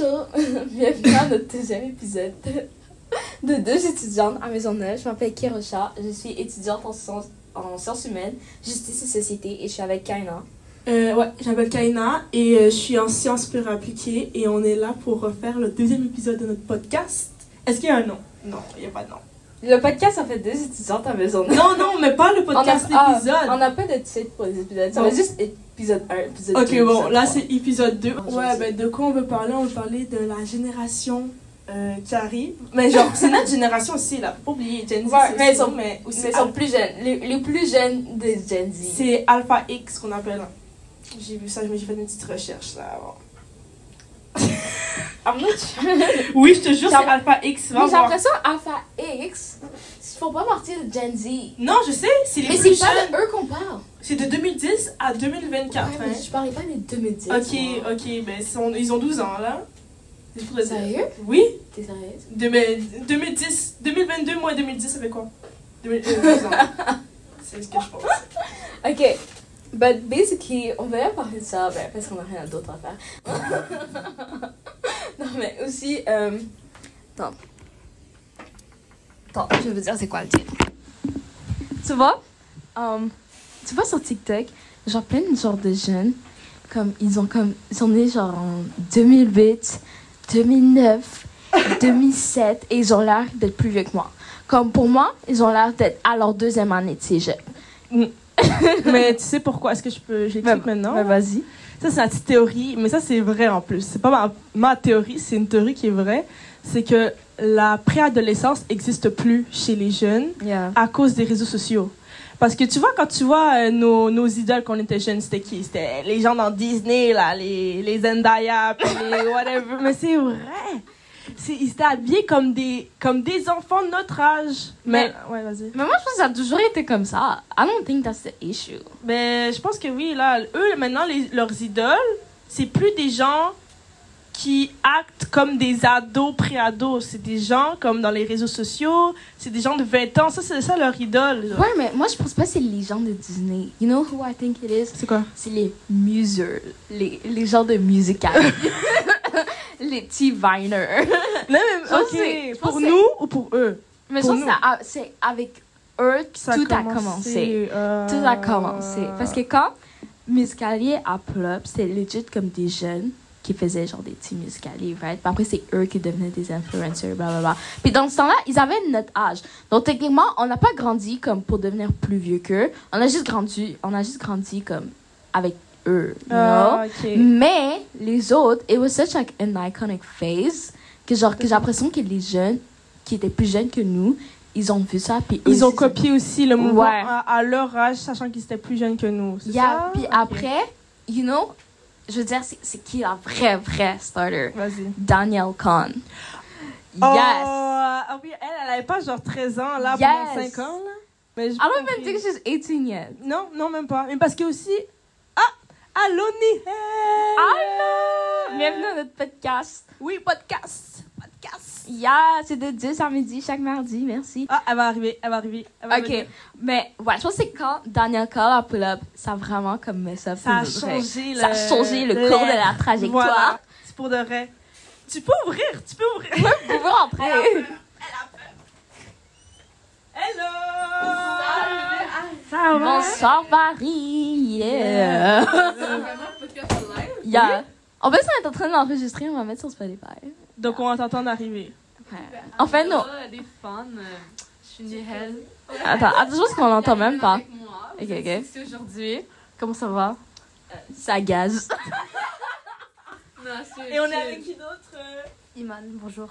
Bonjour, bienvenue à notre deuxième épisode de deux étudiantes à Maisonneuve. Je m'appelle Kirosha, je suis étudiante en sciences, en sciences humaines, justice et société et je suis avec Kaina. Euh, ouais, je m'appelle Kaina et euh, je suis en sciences pure appliquées et on est là pour refaire le deuxième épisode de notre podcast. Est-ce qu'il y a un nom? Non, il n'y a pas de nom. Le podcast, ça fait deux étudiantes à Maisonneuve. Non, non, mais pas le podcast on a, ah, épisode. on n'a pas de titre pour les épisodes, ça va juste épisode 1, épisode 2. Ok, bon, là c'est épisode 2. je Ouais, ben de quoi on veut parler? On veut parler de la génération euh, qui arrive. Mais genre, c'est notre génération aussi, là. Faut pas oublier, Gen Z, Ouais, mais sont- mais 3. aussi Mais sont plus jeunes, les, les plus jeunes des Gen Z. C'est Alpha X qu'on appelle. J'ai vu ça, mais j'ai fait une petite recherche là avant. I'm not sure. Oui, je te jure, c'est Alpha X. Va Mais j'ai l'impression Alpha X, ils font pas partie de Gen Z. Non, je sais, c'est les Mais plus c'est pas jeunes. de eux qu'on parle. C'est de 2010 à 2024. Ouais, mais hein. je parlais pas des 2010. Ok, moi. ok, ben ils, sont- ils ont 12 ans là. Dire. Sérieux? Oui, T'es sérieuse? de, ben, 2010, 2022 moins 2010, ça fait quoi? 2000, euh, 12 ans. C'est ce que je pense. Ok. But basically, on va parler de ça ben, parce qu'on a rien d'autre à faire. non, mais aussi. Euh... Attends. Attends, je veux dire, c'est quoi le titre? Tu vois? Um, tu vois sur TikTok, genre plein de genres de jeunes, comme ils ont comme. Ils sont nés genre en 2008, 2009, 2007 et ils ont l'air d'être plus vieux que moi. Comme pour moi, ils ont l'air d'être à leur deuxième année de cégep. mais tu sais pourquoi? Est-ce que je peux. J'explique maintenant? Ben, vas-y. Ça, c'est la petite théorie, mais ça, c'est vrai en plus. C'est pas ma, ma théorie, c'est une théorie qui est vraie. C'est que la préadolescence n'existe plus chez les jeunes Yeah. à cause des réseaux sociaux. Parce que tu vois, quand tu vois euh, nos, nos idoles quand on était jeunes, c'était qui? C'était les gens dans Disney, là, les, les Zendaya, puis les whatever. Mais c'est vrai C'est- Ils étaient habillés comme des, comme des enfants de notre âge. Mais, ouais, vas-y. Mais moi, je pense que ça a toujours été comme ça. I don't think that's the issue. Mais je pense que oui, là, eux, maintenant, les- leurs idoles, c'est plus des gens qui actent comme des ados, pré-ados. C'est des gens comme dans les réseaux sociaux, c'est des gens de 20 ans. Ça, c'est ça leur idole. Ouais, mais moi, je pense pas que c'est les gens de Disney. You know who I think it is? C'est quoi? C'est les musers. Les, les gens de musical. les petits viners. Non, mais, ok. Pour nous ou pour eux? Mais je Pour ça c'est avec eux que Ça tout a commencé. euh, Tout a commencé. Parce que quand Muscalier a plop, c'est legit comme des jeunes qui faisaient genre des petits muscaliers, right? Puis après, c'est eux qui devenaient des influencers, blablabla. Puis dans ce temps-là, ils avaient notre âge. Donc techniquement, on n'a pas grandi comme pour devenir plus vieux qu'eux. On a juste grandi, on a juste grandi comme avec eux, you know? Ah. Mais les autres, it was such like an iconic phase que genre que j'ai l'impression que les jeunes qui étaient plus jeunes que nous, ils ont vu ça puis Ils ont copié aussi le mouvement Ouais. à, à leur âge, sachant qu'ils étaient plus jeunes que nous. c'est Yeah, ça? puis après, you know, je veux dire, c'est qui la vraie, vraie starter? Vas-y. Danielle Kahn. Oh, Yes! ah oui, elle, elle avait pas genre 13 ans, là, Yes. pendant 5 ans, là. Mais I don't even think she's 18 yet. Non, non, même pas. Mais parce que aussi... Ah! Allô, Nihel! Allô! Bienvenue à notre podcast. Oui, podcast! Podcast! Yeah, c'est de 10 à midi chaque mardi, merci. Ah, elle va arriver, elle va arriver. elle va Ok, venir. mais ouais, je pense que c'est quand Danielle Kahn a pull-up, ça a vraiment comme mess up. Ça a de changé le... Ça a changé le cours de la trajectoire. Voilà, c'est pour de vrai. Tu peux ouvrir, tu peux ouvrir. Vous pouvez rentrer. Hello! Bonsoir Paris. Yeah. yeah. En fait, on est en train d'enregistrer, on va mettre sur Spotify. Donc, on va t'entendre arriver. Ouais. En fait, non. des fans. euh, Je suis Nihel. Attends, attends, juste qu'on l'entend même pas. Avec moi. Ok, ok. ici aujourd'hui. Comment ça va? Ça c'est- Et on est c'est- avec qui d'autre? euh? Iman, bonjour.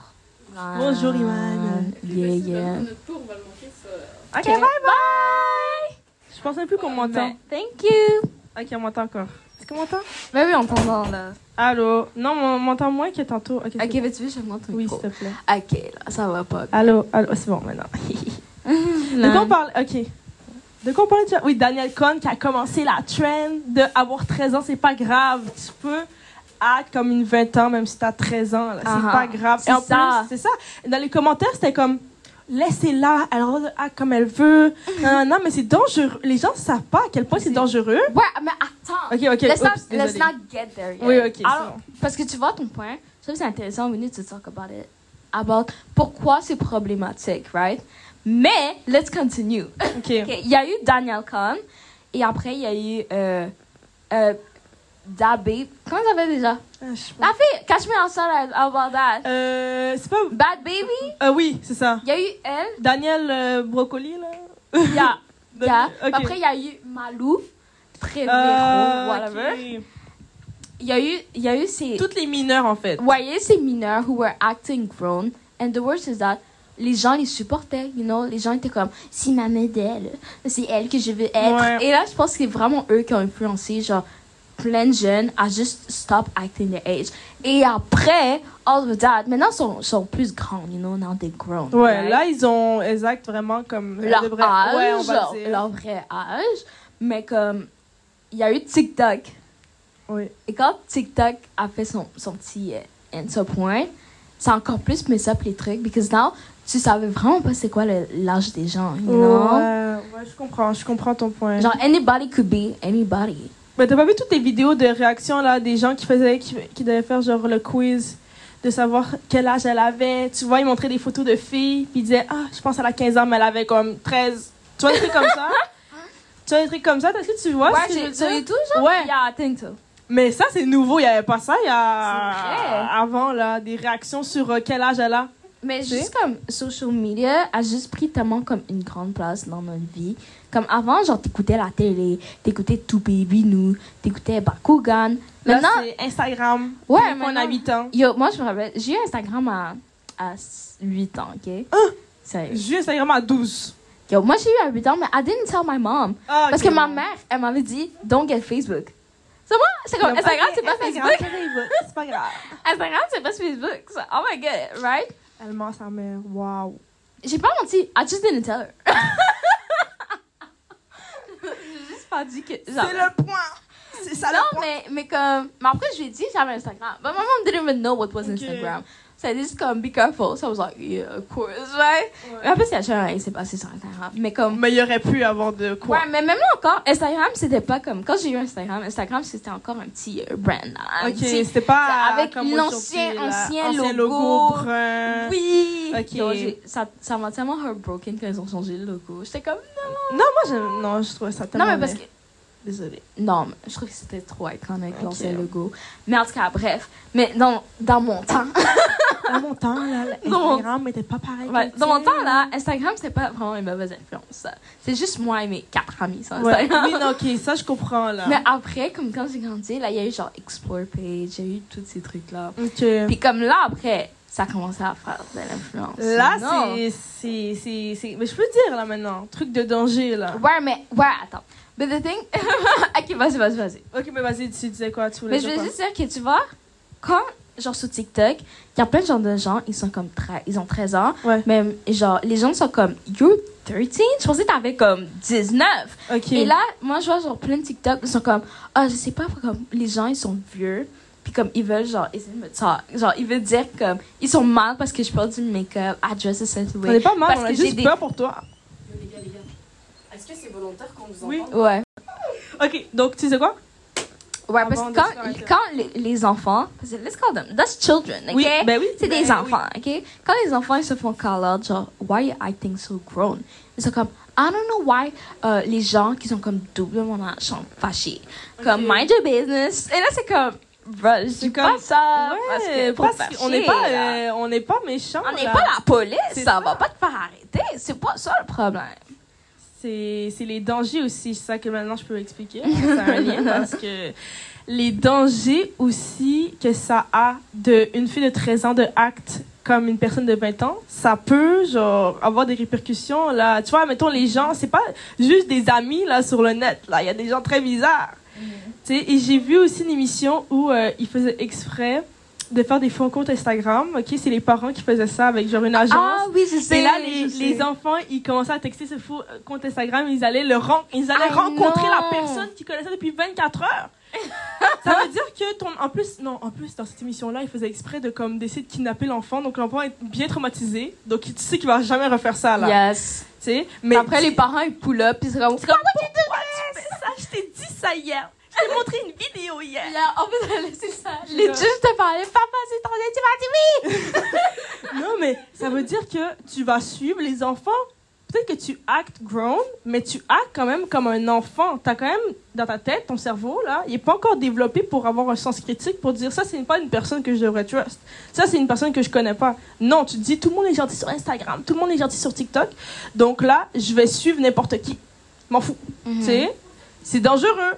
Bonjour, Iman. Yeah, Merci de yeah. notre tour, on va le manquer ça. Ok, bye bye! Je pensais plus qu'on m'entend. Ben, thank you. Ok, on m'entend encore. Est-ce qu'on m'entend? Ben oui, on t'entend là. Allô? Non, on m'entend moins que tantôt. Ok, Ok, bon. tu veux, je montre ton Oui, s'il te plaît. Ok, là, ça va pas. Allô? Allô? C'est bon maintenant. De quoi on parle? Ok. De quoi on déjà? Oui, Daniel Cohn qui a commencé la trend de avoir 13 ans, c'est pas grave. Tu peux acte comme une 20 ans, même si t'as 13 ans. là. C'est Ah pas grave. c'est Et en ça. plus, c'est ça. Dans les commentaires, c'était comme laissez-la, elle acte comme elle veut. non, non, mais c'est dangereux. Les gens savent pas à quel point c'est dangereux. Ouais, mais attends. Ok, ok. Let's, not, Oups, let's not get there yet. Oui, ok, Alors, bon. Parce que tu vois ton point. Je trouve que c'est intéressant. We need to talk about it. About pourquoi c'est problématique, right? Mais, let's continue. Ok. Ok, Il y a eu Daniel Kahn. Et après, il y a eu euh, euh, Dabé. Comment ça s'appelle déjà? Ah, je sais pas. La fille, Catch Me Outside About That. Euh, c'est pas. Bad Baby? Euh, oui, c'est ça. Il y a eu elle? Daniel euh, Brocoli, là? Il y a. il y a- Ok. Après, il y a eu Malou. Très Euh, whatever. ok. Il y a eu, il y a eu ces. Toutes les mineurs, en fait. Ouais, il y a eu ces mineurs who were acting grown. And the worst is that les gens les supportaient, you know? Les gens étaient comme, si ma modèle, c'est elle que je veux être. Ouais. Et là, je pense que c'est vraiment eux qui ont influencé, genre, plein de jeunes à juste stop acting their age. Et après, all of that, maintenant, ils sont, sont plus grands, you know, now they're grown. Ouais, right? là, ils ont exact vraiment comme. leur vrai- âge, Ouais, on va dire. leur vrai âge. Mais comme, il y a eu TikTok. Oui. Et quand TikTok a fait son, son petit euh, answer point, a encore plus mis up les trucs. Because now, tu savais vraiment pas c'est quoi l'âge des gens, you know? Ouais, ouais, je comprends, je comprends ton point. Genre, anybody could be anybody. Mais t'as pas vu toutes les vidéos de réaction là des gens qui faisaient qui, qui devaient faire genre le quiz de savoir quel âge elle avait? Tu vois, ils montraient des photos de filles puis ils disaient "Ah, je pense qu'elle a 15 ans mais elle avait comme 13." Tu vois des trucs comme ça? Tu vois des trucs comme ça, est-ce que tu vois ce que je veux dire? YouTube, genre? Ouais. Yeah, I think so. Mais ça c'est nouveau, il y avait pas ça il y a avant là des réactions sur euh, quel âge elle a. Mais juste comme social media a juste pris tellement comme une grande place dans notre vie. Comme avant, genre, t'écoutais la télé, t'écoutais Tout Baby Nous, t'écoutais Bakugan. Là, Maintenant, c'est Instagram. Ouais, 8 ans. Yo, moi, je me rappelle, j'ai eu Instagram à, à 8 ans, OK? Hein? Sérieux. J'ai eu Instagram à 12. Yo, moi, j'ai eu à 8 ans, mais I didn't tell my mom. Ah, Parce ok. que ma mère, elle m'avait dit, don't get Facebook. C'est moi, c'est comme, Instagram, c'est pas Instagram, Facebook. c'est pas grave. Instagram, c'est pas Facebook. So, oh my god, right? Elle ment sa mère. Waouh. J'ai pas menti, I just didn't tell her. pas dit que. C'est le point. C'est ça Non, le point. mais, mais comme. Mais après, je lui ai dit j'avais Instagram. But my mom didn't even know what was Ok. Instagram. So elle dit juste comme, be careful. So I was like, yeah, of course, right? Mais après, c'est rien qui s'est passé sur Instagram. Mais comme. Mais il y aurait pu avoir de quoi? Ouais, mais même là encore, Instagram, c'était pas comme. Quand j'ai eu Instagram, Instagram, c'était encore un petit euh, brand. là, un Ok, petit- c'était pas avec l'ancien- là. ancien logo. brun. Oui! Ok. Donc, ça ça m'a tellement heartbroken quand ils ont changé le logo. J'étais comme. Non, moi, je, non, je trouvais ça tellement Non, mais parce que. Désolée. Non, mais je trouve que c'était trop iconique, Ok. l'ancien logo. Mais en tout cas, bref. Mais dans, dans mon temps. Dans mon temps, là. Instagram n'était pas pareil. Ouais, dans mon temps, là, Instagram, c'était pas vraiment une mauvaise influence. C'est juste moi et mes quatre amis sur Ouais. Instagram. Oui, non, ok, ça, je comprends, là. Mais après, comme quand j'ai grandi, là, il y a eu genre Explore Page, il y a eu tous ces trucs-là. Ok. Puis comme là, après, ça a commencé à faire de l'influence. Là, Non. c'est- c'est. c'est- c'est- Mais je peux dire, là, maintenant. Truc de danger, là. Ouais, mais, ouais, attends. But the thing. ok, vas-y, vas-y, vas-y. Ok, mais vas-y, tu disais quoi Tu Mais je veux juste dire que tu vois, quand, genre sur TikTok, il y a plein de gens de gens, ils sont comme 13, ils ont 13 ans. Ouais. Même, genre, les gens sont comme, you're 13? Je pensais que t'avais comme 19. Ok. Et là, moi, je vois genre plein de TikTok, ils sont comme, ah, je sais pas, comme, les gens, ils sont vieux. Puis comme, ils veulent, genre, essayer de me talk. Genre, ils veulent dire comme, ils sont mal parce que je porte du make-up, I dress a certain On way. est pas mal, Parce on a que juste des- peur pour toi. Les gars, les gars. Est-ce que c'est volontaire qu'on vous Oui. entende? Ouais. Ok, donc tu sais quoi? Ouais, parce que quand, les, les enfants, parce que let's call them, that's children, ok? Oui, ben oui. C'est ben des oui. enfants, ok? Quand les enfants ils se font call out, genre, why you acting so grown? Ils sont comme, I don't know why euh, les gens qui sont comme double mon âge sont fâchés. Comme, mind your business. Et là, c'est comme, bro, je dis C'est pas comme- ça parce Ouais, que pour parce faire qu'on n'est pas, là. euh, on n'est pas méchants. On n'est pas la police, C'est ça, ça. va pas te faire arrêter. C'est pas ça le problème. C'est les dangers aussi, c'est ça que maintenant je peux expliquer. C'est un lien parce que les dangers aussi que ça a de une fille de 13 ans de acte comme une personne de 20 ans, ça peut genre avoir des répercussions là. Tu vois, mettons les gens, c'est pas juste des amis là sur le net là, il y a des gens très bizarres. Tu sais, et j'ai vu aussi une émission où euh, ils faisaient exprès de faire des faux comptes Instagram. OK, c'est les parents qui faisaient ça avec genre une agence. Ah oui, je sais. Et là, les, les enfants, ils commençaient à texter ce faux euh, compte Instagram. Ils allaient, le ren- ils allaient I rencontrer la personne qu'ils connaissaient depuis 24 heures. Ça veut dire que ton. En plus, non, en plus, dans cette émission-là, il faisait exprès de comme d'essayer de kidnapper l'enfant. Donc l'enfant est bien traumatisé. Donc tu sais qu'il va jamais refaire ça là. Yes. Tu sais? Mais après, les parents, ils pull up, puis c'est comme. Pourquoi tu fais ça? Je t'ai dit ça hier. Je t'ai montré une vidéo hier. Yeah, en fait, c'est ça. Les juste te parlaient, papa, c'est ton tu m'as dit oui! non, mais ça veut dire que tu vas suivre les enfants peut-être que tu actes grown, mais tu actes quand même comme un enfant. Tu as quand même dans ta tête, ton cerveau, là, il n'est pas encore développé pour avoir un sens critique, pour dire ça, c'est pas une personne que je devrais trust. Ça, c'est une personne que je connais pas. Non, tu te dis tout le monde est gentil sur Instagram, tout le monde est gentil sur TikTok. Donc là, je vais suivre n'importe qui. M'en fous. Mhm. Tu sais, c'est dangereux.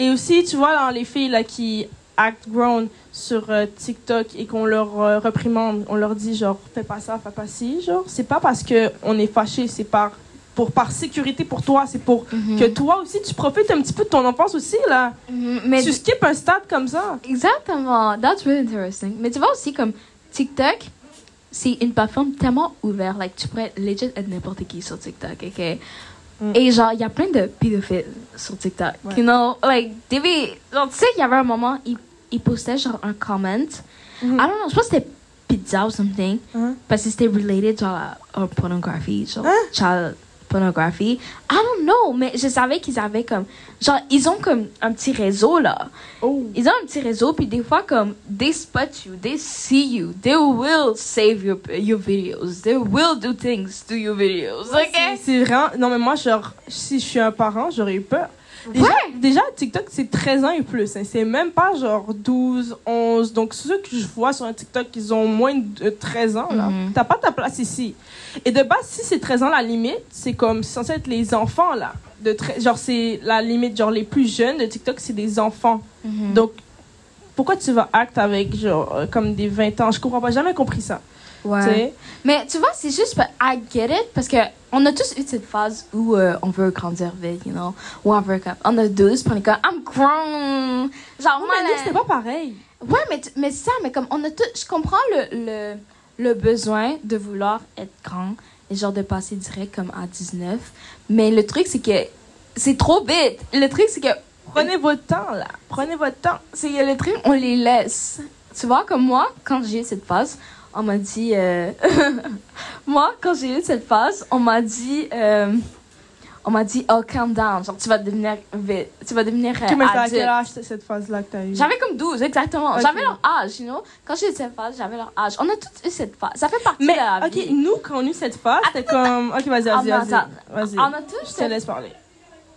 Et aussi, tu vois, dans les filles là, qui act grown sur euh, TikTok et qu'on leur euh, reprimande, on leur dit genre fais pas ça, fais pas ci, genre c'est pas parce que on est fâché, c'est par pour par sécurité pour toi, c'est pour mhm. que toi aussi tu profites un petit peu de ton enfance aussi là. Mhm, mais tu skippes un stade comme ça. Exactement, that's really interesting. Mais tu vois aussi comme TikTok, c'est une plateforme tellement ouverte, like tu pourrais legit être n'importe qui sur TikTok, ok? Mm. Et genre, il y a plein de pédophiles sur TikTok. You know, like, genre, tu sais qu'il y avait un moment, ils il postait genre un comment. Mm -hmm. I don't know, je pense que c'était pizza ou something. Uh -huh. Parce que c'était related genre à, pornographie, genre hein? child pornographie. I don't know, mais je savais qu'ils avaient comme genre ils ont comme un petit réseau là. Oh. Ils ont un petit réseau puis des fois comme they spot you, they see you, they will save your your videos, they will do things to your videos. ok? C'est vraiment non mais moi genre si je suis un parent, j'aurais eu peur Déjà, ouais. déjà TikTok, c'est 13 ans et plus. Hein. C'est même pas genre 12, 11. Donc, ceux que je vois sur un TikTok, ils ont moins de 13 ans, là. Mm-hmm. T'as pas ta place ici. Et de base, si c'est 13 ans la limite, c'est comme censé être les enfants, là. De genre, c'est la limite, genre, les plus jeunes de TikTok, c'est des enfants. Mm-hmm. Donc, pourquoi tu vas acte avec, genre, euh, comme des 20 ans? Je comprends pas, jamais compris ça. Ouais. Mais tu vois, c'est juste, I get it, parce que on a tous eu cette phase où euh, on veut grandir vite, you know, ou on veut on a 12, puis on est comme, I'm grown. Genre, moi, mais c'était pas pareil. Ouais, mais, mais ça, mais comme, on a tout, je comprends le, le, le besoin de vouloir être grand et genre de passer direct comme à 19. Mais le truc, c'est que c'est trop vite. Le truc, c'est que. Prenez votre temps, là. Prenez votre temps. C'est le truc, on les laisse. Tu vois, comme moi, quand j'ai cette phase, on m'a dit. Euh, moi, quand j'ai eu cette phase, on m'a dit. Euh, on m'a dit, oh, calm down. Genre, tu vas devenir. Tu vas devenir. Tu mais à quel âge cette phase-là que tu as eu? J'avais comme 12, exactement. J'avais leur âge, you know? Quand j'ai eu cette phase, j'avais leur âge. On a tous eu cette phase. Ça fait partie mais, de la vie. OK, nous, quand on a eu cette phase, c'était comme. OK, vas-y, vas-y, vas-y. On a tous. Je te laisse parler.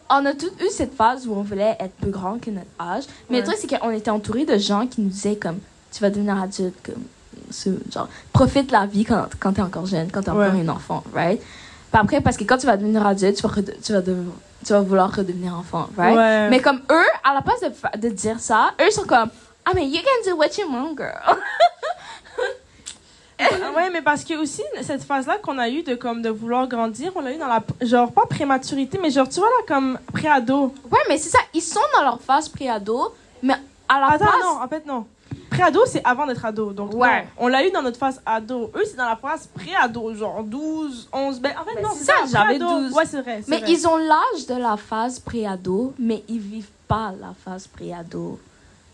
On a tous eu cette phase où on voulait être plus grand que notre âge. Mais le truc, c'est qu'on était entouré de gens qui nous disaient, comme, tu vas devenir adulte, comme genre, profite la vie quand, quand tu es encore jeune, quand tu es encore un enfant, right? Puis après, parce que quand tu vas devenir adulte, tu vas, tu vas, tu vas vouloir redevenir enfant, right? Mais comme eux, à la place de, de dire ça, eux sont comme, ah, mais you can do what you want, girl. Ah ouais, mais parce que aussi, cette phase-là qu'on a eue de, comme, de vouloir grandir, on l'a eu dans la, genre, pas prématurité, mais genre, tu vois, là, comme préado. Ouais, mais c'est ça, ils sont dans leur phase préado, mais à la Attends, non, en fait, non. Pré-ado, c'est avant d'être ado. Donc, ouais. on l'a eu dans notre phase ado. Eux, c'est dans la phase pré-ado, genre 12, 11. Ben, en fait, non, c'est ça, j'avais 12. Ouais, c'est vrai. Mais ils ont l'âge de la phase pré-ado, mais ils vivent pas la phase pré-ado.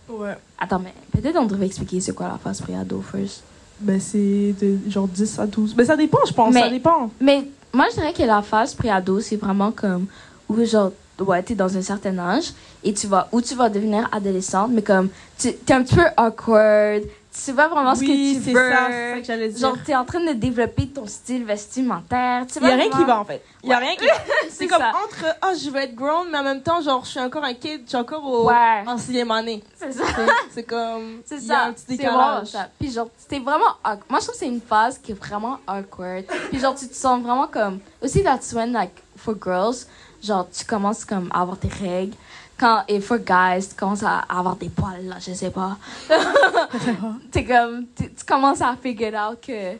Ouais. Attends, mais peut-être on devrait expliquer c'est quoi la phase pré-ado first. Ben, c'est de genre 10 à 12. Ben, ça dépend, je pense. ça dépend. Mais moi, je dirais que la phase pré-ado, c'est vraiment comme où, genre, ouais, t'es dans un certain âge et tu vas, ou tu vas devenir adolescente, mais comme, tu es un petit peu awkward, tu sais pas vraiment ce que tu veux. c'est ça, c'est ça que j'allais dire. Genre, t'es en train de développer ton style vestimentaire. Il y a rien qui va, en fait. Il y a rien qui va. c'est comme entre, oh, je veux être grown, mais en même temps, genre, je suis encore un kid, je suis encore au, ouais. en sixième année. C'est ça. C'est comme, c'est ça. un petit décalage. ça. Puis genre, c'était vraiment, moi, je trouve que c'est une phase qui est vraiment awkward. Puis genre, tu te sens vraiment comme, aussi, that's when, like, for girls, genre, tu commences comme à avoir tes règles. Quand, et for guys, tu commences à avoir des poils, là, je sais pas. t'es comme, tu commences à figure out que.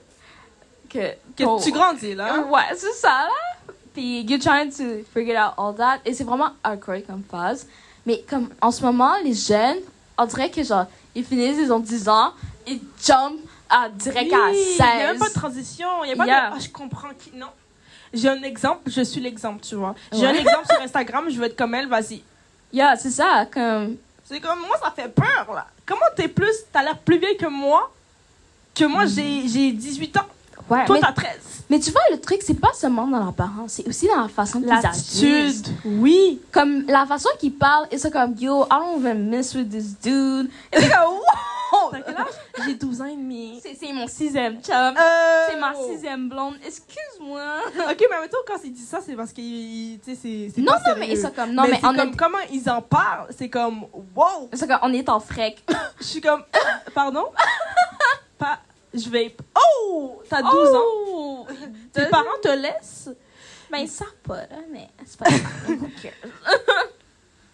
Que, que tu grandis, là. Ouais, c'est ça, là. Puis, you're trying to figure out all that. Et c'est vraiment awkward comme phase. Mais comme, en ce moment, les jeunes, on dirait que, genre, ils finissent, ils ont 10 ans, ils jump à direct à 16. Il n'y a même pas de transition. Il n'y a pas de. Ah, je comprends qui. Non. J'ai un exemple, je suis l'exemple, tu vois. J'ai un exemple sur Instagram, je veux être comme elle, vas-y. Yeah, c'est ça, comme... C'est comme, moi, ça fait peur, là. Comment t'es plus, t'as l'air plus vieille que moi, que moi, j'ai j'ai 18 ans? Ouais, Toi, t'as 13. mais tu vois, le truc, c'est pas seulement dans l'apparence, c'est aussi dans la façon qu'ils agissent. L'attitude, oui. Comme la façon qu'ils parlent, et c'est comme, yo, I don't even mess with this dude. Et c'est comme, wow! T'as quel âge? J'ai 12 ans et demi. C'est mon sixième chum. Euh, C'est ma sixième blonde. Excuse-moi. Ok, mais mettons, quand il dit ça, c'est parce que tu sais, c'est Non, pas non, mais sérieux. c'est comme, non, mais, mais, on comme est, comment ils en parlent, c'est comme wow. c'est comme, on est en frec. Je suis comme pardon? pas je vais Oh, t'as 12 ans. Oh! Tes parents te laissent? Ben, ils savent pas, là, mais c'est pas grave.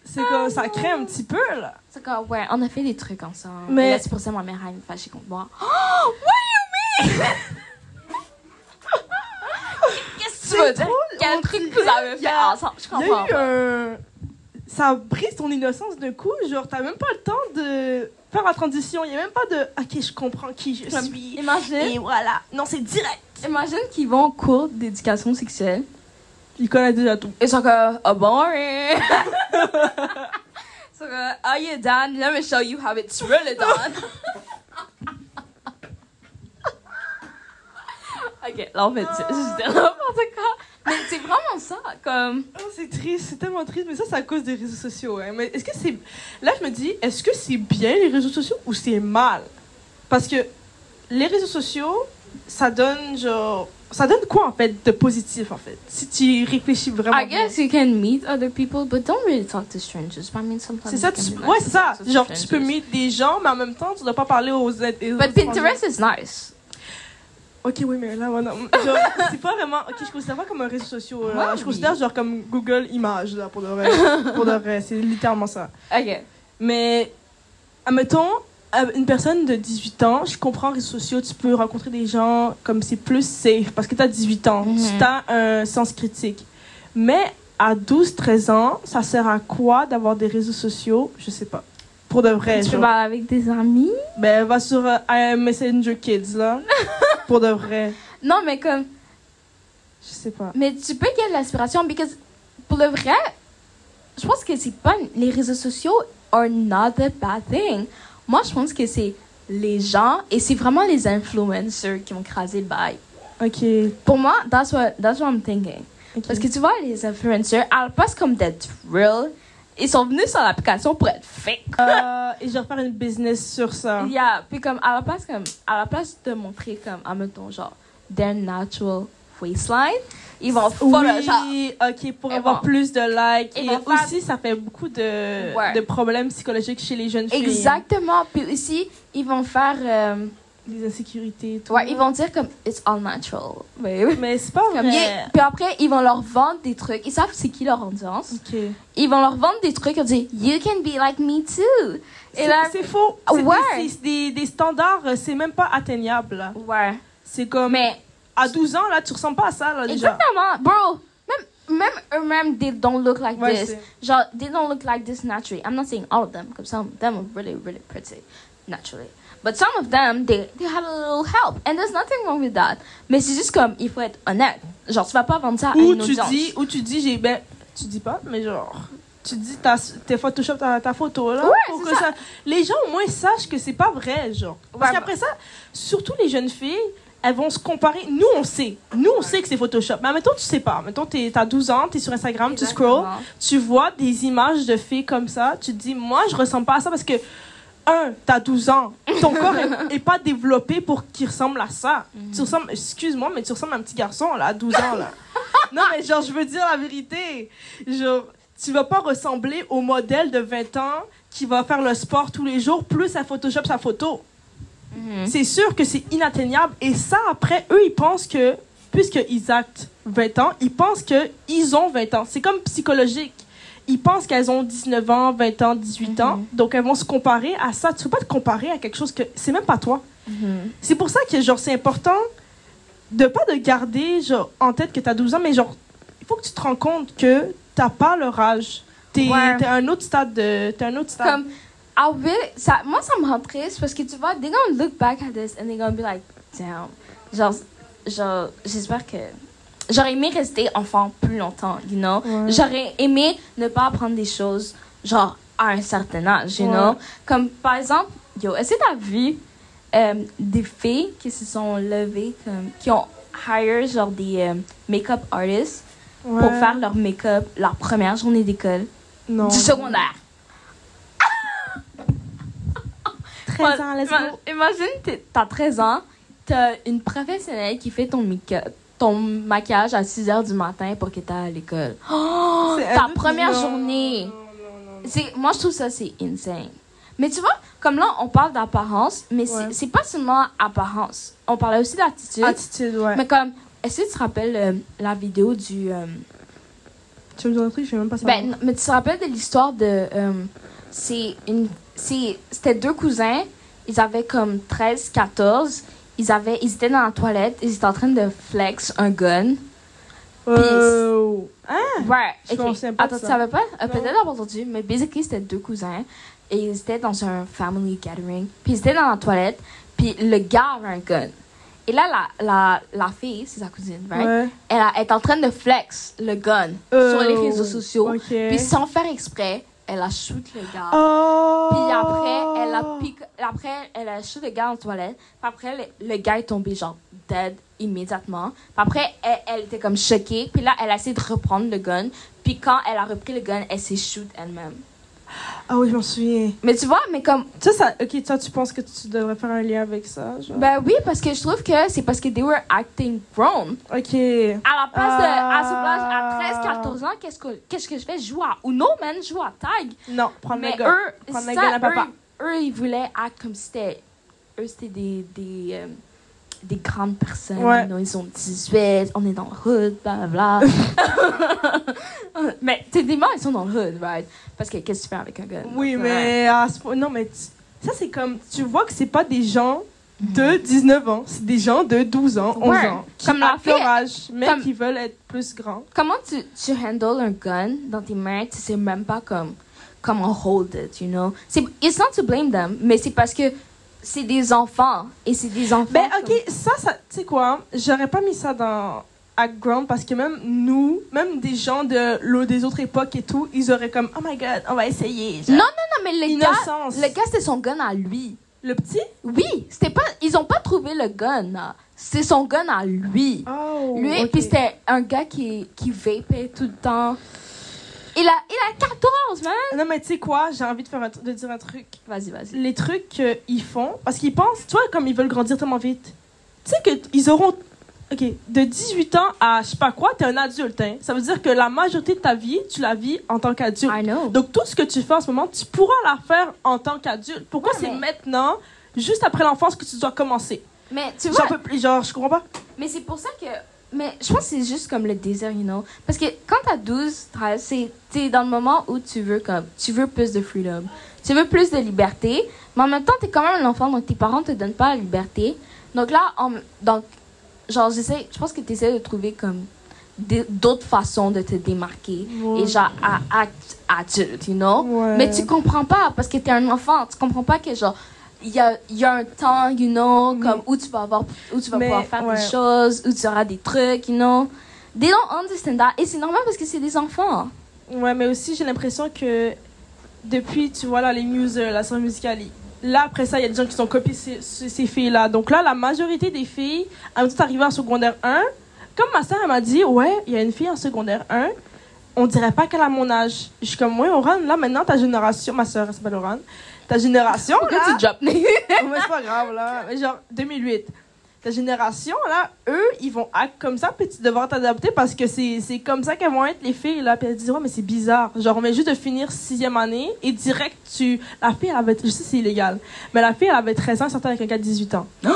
C'est comme ça crée un petit peu là. C'est comme, ouais, on a fait des trucs ensemble. Mais- là, c'est pour ça que ma mère a une fâchée contre moi. Oh! What do you mean? Qu'est-ce que tu veux dire? Quel truc dirait, vous avez fait a- ensemble? Je Il y comprends a eu pas. un ça brise ton innocence d'un coup, genre t'as même pas le temps de faire la transition, il y a même pas de OK, je comprends qui je suis. Imagine, Et voilà. Non, c'est direct. imagine qu'ils vont au cours d'éducation sexuelle. Il connaît déjà tout. Ils sont comme, oh, boring. Ils sont comme, are you done? Let me show you how it's really done. ok, là, en fait, c'est juste n'importe quoi. Mais c'est vraiment ça, comme... Oh, c'est triste, c'est tellement triste, mais ça, c'est à cause des réseaux sociaux. hein. Mais est-ce que c'est. Là, je me dis, est-ce que c'est bien les réseaux sociaux ou c'est mal? Parce que les réseaux sociaux, ça donne genre. Ça donne quoi en fait de positif en fait Si tu réfléchis vraiment. I guess you can meet other people, but don't really talk to strangers. But I mean, sometimes C'est ça, tu... ouais, c'est ça. Genre, tu peux meet des gens, mais en même temps, tu dois pas parler aux. aux But Pinterest is nice. Ok, oui, mais là, voilà. C'est pas vraiment. Ok, je considère pas comme un réseau social. Ouais, je oui. considère genre comme Google Images, là, pour de vrai. pour de vrai, c'est littéralement ça. Ok. Mais, admettons, euh, une personne de 18 ans, je comprends réseaux sociaux, tu peux rencontrer des gens comme c'est plus safe parce que tu as 18 ans, Mhm. tu as un sens critique. Mais à 12-13 ans, ça sert à quoi d'avoir des réseaux sociaux? Je sais pas. Pour de vrai, Tu parler avec des amis? Ben, va sur euh, Messenger Kids, là. pour de vrai. Non, mais comme... Je sais pas. Mais tu peux get l'inspiration because pour le vrai, je pense que c'est pas les réseaux sociaux are not a bad thing. Moi, je pense que c'est les gens et c'est vraiment les influencers qui ont crasé le bail. Ok. Pour moi, that's what that's what I'm thinking. ok. Parce que tu vois les influencers, elles passent comme d'être real. Ils sont venus sur l'application pour être fake. Euh, et je vais refaire une business sur ça. Yeah, puis comme à la place comme à la place de montrer comme admettons genre their natural waistline, ils vont Photoshop. Oui, ok, pour Ils avoir vont- plus de likes. ils Et vont faire- aussi, ça fait beaucoup de, Ouais. de problèmes psychologiques chez les jeunes filles. Exactement. Puis aussi, ils vont faire. euh, Des insécurités tout. ouais, ils vont dire comme it's all natural. Mais c'est pas Comme, vrai. yeah. Puis après, ils vont leur vendre des trucs. Ils savent c'est qui leur audience. Ok. Ils vont leur vendre des trucs et dire You can be like me too. Et C'est là, c'est faux. C'est Ouais. des, des, des standards, c'est même pas atteignable. là. ouais. C'est comme. Mais À 12 ans, là, tu ressembles pas à ça, là, déjà. exactement, bro. Même, même eux-mêmes, they don't look like Ouais, this. Genre, they don't look like this naturally. I'm not saying all of them, because some of them are really, really pretty naturally. But some of them, they, they had a little help. And there's nothing wrong with that. Mais c'est juste comme, il faut être honnête. Genre, tu vas pas vendre ça à Ou une tu audience. dis, ou tu dis, j'ai. Ben, tu dis pas, mais genre. Tu dis, t'es Photoshop ta, ta photo, là. Ouais, pour que ça. Les gens, au moins, sachent que c'est pas vrai, genre. Parce Ouais, qu'après ça, surtout les jeunes filles, elles vont se comparer. Nous, on sait. Nous, on sait que c'est Photoshop. Mais mettons, tu sais pas. Mettons, t'es- t'as 12 ans, t'es sur Instagram, tu scrolls, tu vois des images de filles comme ça, tu te dis, moi, je ressemble pas à ça parce que, un, t'as 12 ans, ton corps est, est pas développé pour qu'il ressemble à ça. Mhm. Tu ressembles, excuse-moi, mais tu ressembles à un petit garçon, là, à 12 ans, là. non, mais genre, je veux dire la vérité. Genre, tu vas pas ressembler au modèle de 20 ans qui va faire le sport tous les jours, plus à Photoshop sa photo. Mhm. C'est sûr que c'est inatteignable. Et ça, après, eux, ils pensent que, puisqu'ils actent 20 ans, ils pensent qu'ils ont 20 ans. C'est comme psychologique. Ils pensent qu'elles ont 19 ans, 20 ans, 18 ans. Mhm. Donc, elles vont se comparer à ça. Tu peux pas te comparer à quelque chose que c'est même pas toi. Mhm. C'est pour ça que, genre, c'est important de pas de garder, genre, en tête que tu as 12 ans, mais genre, il faut que tu te rends compte que t'as pas leur âge. T'es Ouais. un autre stade de... T'es à un autre stade. Comme, I really, ça, moi, ça me rend triste parce que tu vois, they're gonna look back at this and they're gonna be like, damn. Genre, genre j'espère que. J'aurais aimé rester enfant plus longtemps, you know? Ouais. J'aurais aimé ne pas apprendre des choses, genre, à un certain âge, you Ouais. know? Comme, par exemple, yo, est-ce que t'as vu euh, des filles qui se sont levées, comme, qui ont hire, genre, des euh, make-up artists pour faire leur make-up leur première journée d'école? Non. du secondaire? 13 ans. Imagine, t'as 13 ans, t'as une professionnelle qui fait ton make-up, ton maquillage à 6 h du matin pour que t'ailles à l'école. Oh, ta première non, journée. C'est- Moi, je trouve ça, c'est insane. Mais tu vois, comme là, on parle d'apparence, mais c'est- Ouais. c'est pas seulement apparence. On parlait aussi d'attitude. Attitude, ouais. Mais comme, est-ce que tu te rappelles euh, la vidéo du... euh, Tu me dire un truc, je sais même pas ça. ben, mais tu te rappelles de l'histoire de... euh, c'est une... c'est- C'était deux cousins. Ils avaient comme 13, 14. Ils, avaient, ils étaient dans la toilette. Ils étaient en train de flex un gun. Oh. Hein? Ouais. Je ok. pensais pas de Attends, tu savais pas? Euh. Peut-être avoir entendu, mais basically, c'était deux cousins. Et ils étaient dans un family gathering. Puis ils étaient dans la toilette. Puis le gars avait un gun. Et là, la, la, la fille, c'est sa cousine, right? Ouais. Elle, a- elle est en train de flex le gun sur les Oh. réseaux sociaux. Puis sans faire exprès, elle a shoot le gars. Oh. Puis après, elle a piqué, après, elle a shoot le gars en toilette. Puis après, le, le gars est tombé genre dead immédiatement. Puis après, elle, elle était comme choquée. Puis là, elle a essayé de reprendre le gun. Puis quand elle a repris le gun, elle s'est shoot elle-même. Ah oui, je m'en souviens. Mais tu vois, mais comme, Ça, ça, ok, toi, tu penses que tu devrais faire un lien avec ça? Genre? ben oui, parce que je trouve que c'est parce que they were acting grown. ok. À la place de, à ce place, Ah. à 13, 14 ans, qu'est-ce que, qu'est-ce que je fais? Je joue à Uno, man, je joue à tag. Non, prendre Mais eux, Prendre le ça, gars à papa. eux, eux, ils voulaient être comme si c'était. Eux, c'était des. des euh, des grandes personnes, Ouais. ils ont 18, on est dans le hood, blablabla. mais techniquement, ils sont dans le hood, right? Parce que qu'est-ce que tu fais avec un gun? Oui, mais à ce point- non, mais tu- ça c'est comme tu vois que c'est pas des gens Mhm. de 19 ans, c'est des gens de 12 ans, 11 Ouais. ans, qui Comme la leur âge, mais comme- qui veulent être plus grands. Comment tu, tu handles un gun dans tes mains, tu sais même pas comme, comment hold it, you know? It's not to blame them, mais c'est parce que c'est des enfants, et c'est des enfants. Ben comme- ok, ça, ça tu sais quoi, j'aurais pas mis ça dans Ground parce que même nous, même des gens de des autres époques et tout, ils auraient comme oh my god, on va essayer. genre. Non, non, mais le gars, le gars, c'était son gun à lui. Le petit? Oui, c'était pas, ils ont pas trouvé le gun. C'est son gun à lui. Oh. lui, ok. puis c'était un gars qui, qui vapait tout le temps. Il a, il a 14, man. Non mais tu sais quoi, j'ai envie de faire un de dire un truc. Vas-y, vas-y. les trucs qu'ils font, parce qu'ils pensent, toi, comme ils veulent grandir tellement vite, tu sais qu'ils auront, ok, de 18 ans à je sais pas quoi, t'es un adulte, hein. Ça veut dire que la majorité de ta vie, tu la vis en tant qu'adulte. I know. Donc tout ce que tu fais en ce moment, tu pourras la faire en tant qu'adulte. Pourquoi Ouais, c'est mais- maintenant, juste après l'enfance, que tu dois commencer? mais tu vois, plus, genre, je comprends pas. mais c'est pour ça que. Mais je pense que c'est juste comme le désir, you know. Parce que quand t'as 12, 13, c'est t'es dans le moment où tu veux comme tu veux plus de freedom. Tu veux plus de liberté, mais en même temps, t'es quand même un enfant, donc tes parents te donnent pas la liberté. Donc là, en- donc, genre, j'essaie, je pense que tu essaies de trouver comme d'autres façons de te démarquer. Et genre, à adulte, you know? Ouais. Mais tu comprends pas parce que t'es un enfant. Tu comprends pas que genre, il y a, y a un temps, you know, Oui. comme où tu vas avoir, où tu vas Mais, pouvoir faire ouais. des choses, où tu auras des trucs, you know. They don't understand that. Et c'est normal parce que c'est des enfants. Ouais, mais aussi, j'ai l'impression que depuis, tu vois, là, les musers, la série musicale, là, après ça, il y a des gens qui sont copiés ces, ces, filles-là. Donc là, la majorité des filles, à tout arrivé en secondaire 1, comme ma soeur, elle m'a dit, ouais, il y a une fille en secondaire 1, on dirait pas qu'elle a mon âge. Je suis comme, ouais, Oran, là, maintenant, ta génération, ma soeur, elle s'appelle Oran, ta génération, Pourquoi là, tu drop Oh, mais c'est pas grave, là. Mais genre, 2008. Ta génération, là, eux, ils vont acte comme ça, puis tu devras t'adapter parce que c'est c'est comme ça qu'elles vont être, les filles, là. Puis elles disent, ouais, mais c'est bizarre. Genre, on vient juste de finir sixième année et direct, tu. La fille, elle avait. Je sais, c'est illégal. Mais la fille, elle avait 13 ans, elle sortait avec un gars de 18 ans.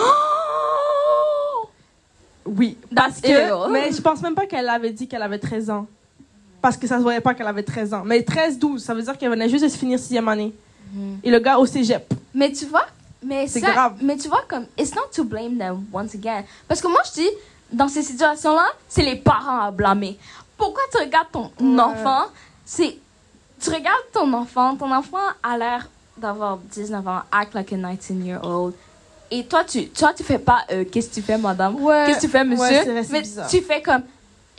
Oui. Parce que. Mais je pense même pas qu'elle avait dit qu'elle avait 13 ans. Parce que ça se voyait pas qu'elle avait 13 ans. Mais 13, 12, ça veut dire qu'elle venait juste de se finir sixième année. Et le gars au cégep. Mais tu vois, mais C'est ça- grave. Mais tu vois, comme, it's not to blame them once again. Parce que moi, je dis, dans ces situations-là, c'est les parents à blâmer. Pourquoi tu regardes ton Ouais. enfant, c'est, tu regardes ton enfant, ton enfant a l'air d'avoir 19 ans, act like a 19-year-old. Et toi, tu, toi, tu fais pas, euh, qu'est-ce que tu fais, madame? Ouais. Qu'est-ce que tu fais, monsieur? Ouais, c'est vrai, c'est Mais bizarre. tu fais comme,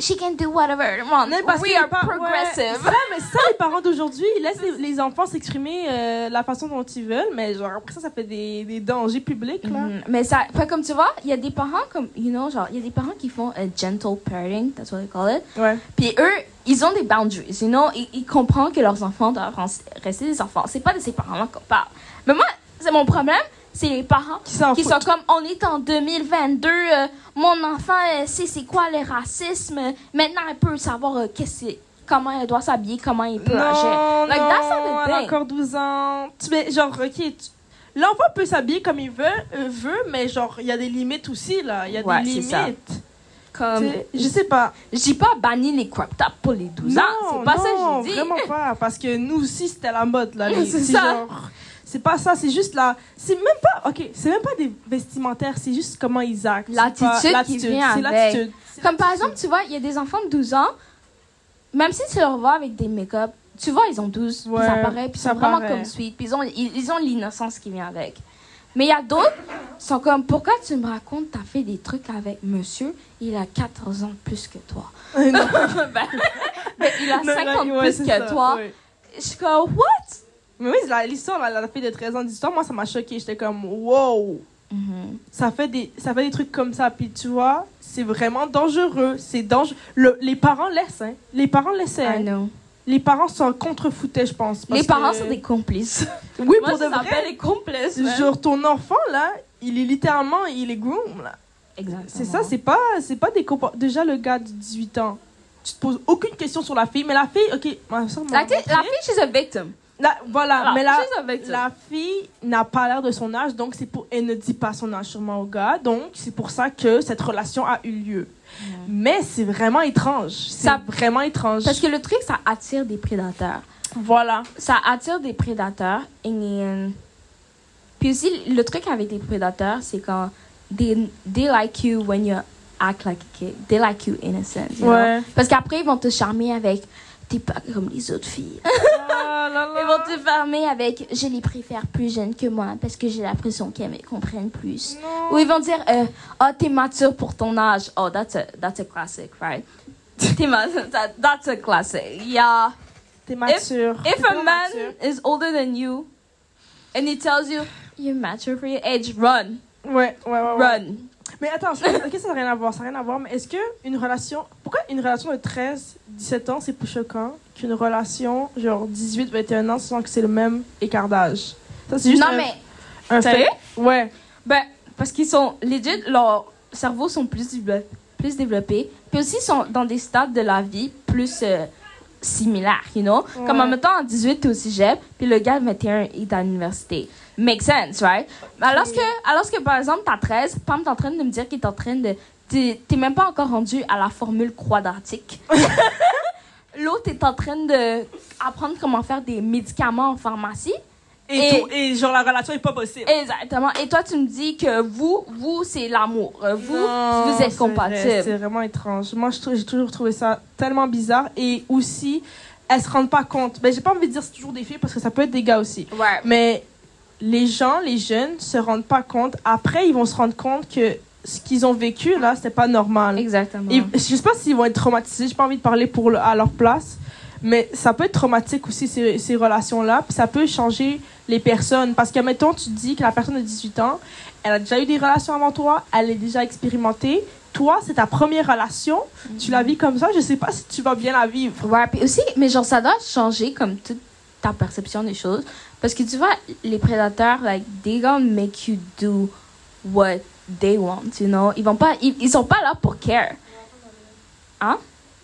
she can do whatever. Come on, Non, parce we are ouais, progressive. ça, mais ça, les parents d'aujourd'hui, ils laissent les, les enfants s'exprimer euh, la façon dont ils veulent, mais genre après ça, ça fait des, des dangers publics, là. Mhm. Mais ça, fait comme tu vois, il y a des parents comme, you know, genre, il y a des parents qui font un gentle parenting, that's what they call it. Ouais. Puis eux, ils ont des boundaries, you know, ils, ils comprennent que leurs enfants doivent rester des enfants. C'est pas de ces parents-là qu'on parle. Mais moi, c'est mon problème, c'est les parents Qui qui sont comme, on est en 2022, euh, mon enfant euh, sait c'est quoi le racisme, maintenant elle peut savoir euh, qu'est-ce que- comment elle doit s'habiller, comment il peut agir. Non, Like, non, elle a encore 12 ans. Tu mets, genre, ok, tu- l'enfant peut s'habiller comme il veut, euh, veut, mais genre, il y a des limites aussi, là. Il y a Ouais, des c'est ça. limites. Comme, Je sais pas. je dis pas bannir les crop tops pour les 12 ans, c'est pas ça non, que je dis. vraiment pas. Parce que nous aussi, c'était la mode, là. les- C'est c'est ça. genre- C'est pas ça, c'est juste là. C'est même pas. Ok, c'est même pas des vestimentaires, c'est juste comment ils actent. L'attitude qui vient c'est avec. Comme par exemple, tu vois, il y a des enfants de 12 ans, même si tu leur vois avec des make-up, tu vois, ils ont 12, puis Ouais, ça paraît, puis ils sont vraiment paraît. comme sweet, puis ils ont ils, ils l'innocence qui vient avec. Mais il y a d'autres qui sont comme, pourquoi tu me racontes, t'as fait des trucs avec monsieur, il a 14 ans plus que toi? Non, ben, ben, il a non, 50 non, ouais, plus que ça, toi. ouais. Je suis comme, what? Mais oui, la- l'histoire, la, la fille de 13 ans d'histoire, moi, ça m'a choqué. J'étais comme, wow! Mhm. Ça fait, des, ça fait des trucs comme ça. Puis tu vois, c'est vraiment dangereux. C'est dangereux. Le- les parents laissent, hein. Les parents laissaient. I hein. know. Les parents s'en contrefoutaient, je pense. parce Les parents que- sont des complices. Oui, Moi, pour de vrai. les complices. Genre, ton enfant, là, il est littéralement, il est groom, là. Exactement. C'est ça, c'est pas, c'est pas des Déjà, le gars de 18 ans, tu te poses aucune question sur la fille, mais la fille, ok, ma soeur m'a La, fille- la fille, she's a victim. La- voilà, mais la, la fille n'a pas l'air de son âge, donc c'est pour, elle ne dit pas son âge sûrement au gars, donc c'est pour ça que cette relation a eu lieu. Mais c'est vraiment étrange. C'est vraiment étrange. Parce que le truc, ça attire des prédateurs. voilà. Ça attire des prédateurs. Et, euh, puis aussi, le truc avec les prédateurs, c'est quand they, they like you when you act like a kid. They like you innocent. you? Ouais. Parce qu'après, ils vont te charmer avec t'es pas comme les autres filles. Ah là là. Ils vont te fermer avec je les préfère plus jeunes que moi parce que j'ai l'impression qu'elles me comprennent plus. Non. Ou ils vont dire euh, oh t'es mature pour ton âge. Oh that's a that's a classic, right? T'es mature. That, that's a classic. Yeah. T'es mature. If T'es a man mature. is older than you and he tells you you're mature for your age, run, Ouais, ouais, ouais. ouais. run. Mais attends, ok, ça n'a rien à voir, ça n'a rien à voir, mais est-ce que une relation. Pourquoi une relation de 13, 17 ans, c'est plus choquant qu'une relation, genre 18, 21 ans, sans que c'est le même écart d'âge Ça, c'est juste Non un, mais un fait. Ouais. ben parce qu'ils sont legit leurs cerveaux sont plus développés, plus développés, puis aussi ils sont dans des stades de la vie plus euh, similaires, you know? Comme en Ouais. mettant en 18 t'es au cégep, puis le gars de 21 est à l'université. Make sense, right? Alors que, alors que par exemple, t'as 13, Pam, t'es en train de me dire qu'il est en train de. T'es même pas encore rendu à la formule quadratique. L'autre est en train de apprendre comment faire des médicaments en pharmacie. Et, Et- tout- et genre, la relation est pas possible. Exactement. Et toi, tu me dis que vous, vous, c'est l'amour. Euh, Vous, Non, vous êtes vrai, compatibles. C'est vraiment étrange. Moi, j'ai toujours trouvé ça tellement bizarre. Et aussi, elles se rendent pas compte. Ben, j'ai pas envie de dire c'est toujours des filles parce que ça peut être des gars aussi. Ouais. Mais les gens, les jeunes, se rendent pas compte. Après, ils vont se rendre compte que ce qu'ils ont vécu, là, c'était pas normal. Exactement. Et je sais pas s'ils vont être traumatisés. J'ai pas envie de parler pour le- à leur place. Mais ça peut être traumatique aussi, ces, ces relations-là. Puis ça peut changer les personnes. Parce que, mettons, tu dis que la personne de 18 ans, elle a déjà eu des relations avant toi, elle est déjà expérimentée. Toi, c'est ta première relation. Tu la vis comme ça. Je sais pas si tu vas bien la vivre. Ouais, puis aussi, mais genre, ça doit changer comme toute ta perception des choses. Parce que tu vois, les prédateurs, like, they gonna make you do what they want, you know? Ils vont pas, ils, ils sont pas là pour care.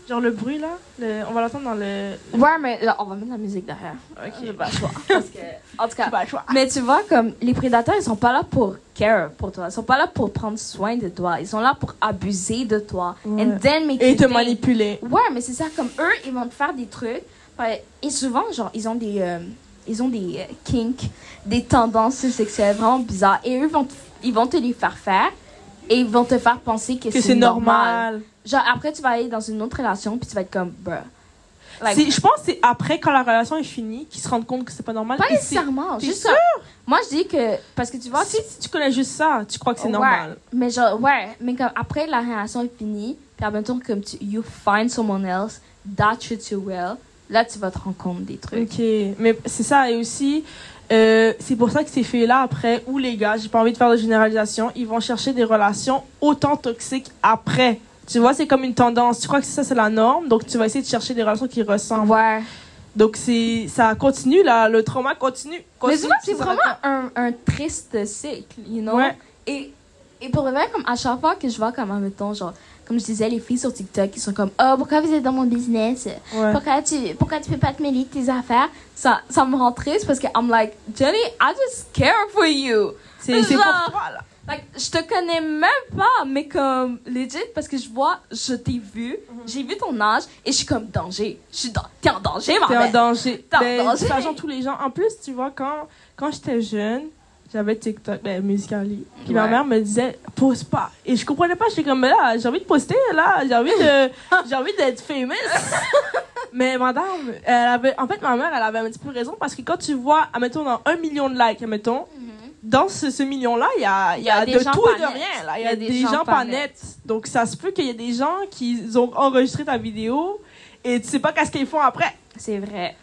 Genre le bruit, là, le- on va l'entendre dans le... Ouais, mais là, on va mettre la musique derrière. Ok. Pas choix. Parce que, en tout cas, Pas choix. Mais tu vois, comme les prédateurs, ils sont pas là pour care pour toi. Ils sont pas là pour prendre soin de toi. Ils sont là pour abuser de toi. Ouais. And then make Et te think- manipuler. Ouais, mais c'est ça. Comme eux, ils vont te faire des trucs. Et souvent, genre, ils ont des, euh, ils ont des euh, kinks, des tendances sexuelles vraiment bizarres. Et eux, vont te- ils vont te les faire faire. Et ils vont te faire penser que, Que c'est normal. Genre, après, tu vas aller dans une autre relation, puis tu vas être comme, bruh. Like, je pense que c'est après, quand la relation est finie, qu'ils se rendent compte que c'est pas normal. pas nécessairement. Juste ça. Moi, je dis que. Parce que tu vois, si, si tu connais juste ça, tu crois que c'est Ouais, normal. Mais genre, ouais, mais comme après la relation est finie, puis admettons comme tu you find someone else that treats you well, là tu vas te rendre compte des trucs. Ok, mais c'est ça, et aussi, euh, c'est pour ça que ces filles-là, après, ou les gars, j'ai pas envie de faire de généralisation, ils vont chercher des relations autant toxiques après. Tu vois, c'est comme une tendance. Tu crois que ça, c'est la norme, donc tu vas essayer de chercher des relations qui ressemblent. Ouais. Donc, c'est, ça continue, là, le trauma continue. Mais continue, souvent, c'est vraiment un, un triste cycle, you know? Ouais. Et, et pour le vrai, comme à chaque fois que je vois, comme, mettons, genre, comme je disais, les filles sur TikTok qui sont comme, oh, pourquoi vous êtes dans mon business? Ouais. Pourquoi tu, pourquoi tu peux pas te mêler de tes affaires? Ça, ça me rend triste parce que I'm like, Jenny, I just care for you. C'est, pour toi, là. Like, je te connais même pas, mais comme, legit, parce que je vois, je t'ai vu, Mhm. j'ai vu ton âge, et je suis comme, danger. Je suis dans, t'es en danger, ma T'es en danger. T'es en Ben, danger. ça change tous les gens. En plus, tu vois, quand, quand j'étais jeune, j'avais TikTok, ben, Musical.ly. Puis ma mère me disait, pose pas. Et je comprenais pas. J'étais comme, mais là, j'ai envie de poster, là. J'ai envie de, j'ai envie d'être famous. mais madame, elle avait, en fait, ma mère, elle avait un petit peu raison parce que quand tu vois, admettons, dans un million de likes, admettons, Mhm. dans ce, ce million-là, il y a, il y a, de tout et de rien. Là. Il y a, des, gens, pas pas nets. Donc, ça se peut qu'il y ait des gens qui ont enregistré ta vidéo et tu sais pas qu'est-ce qu'ils font après. C'est vrai.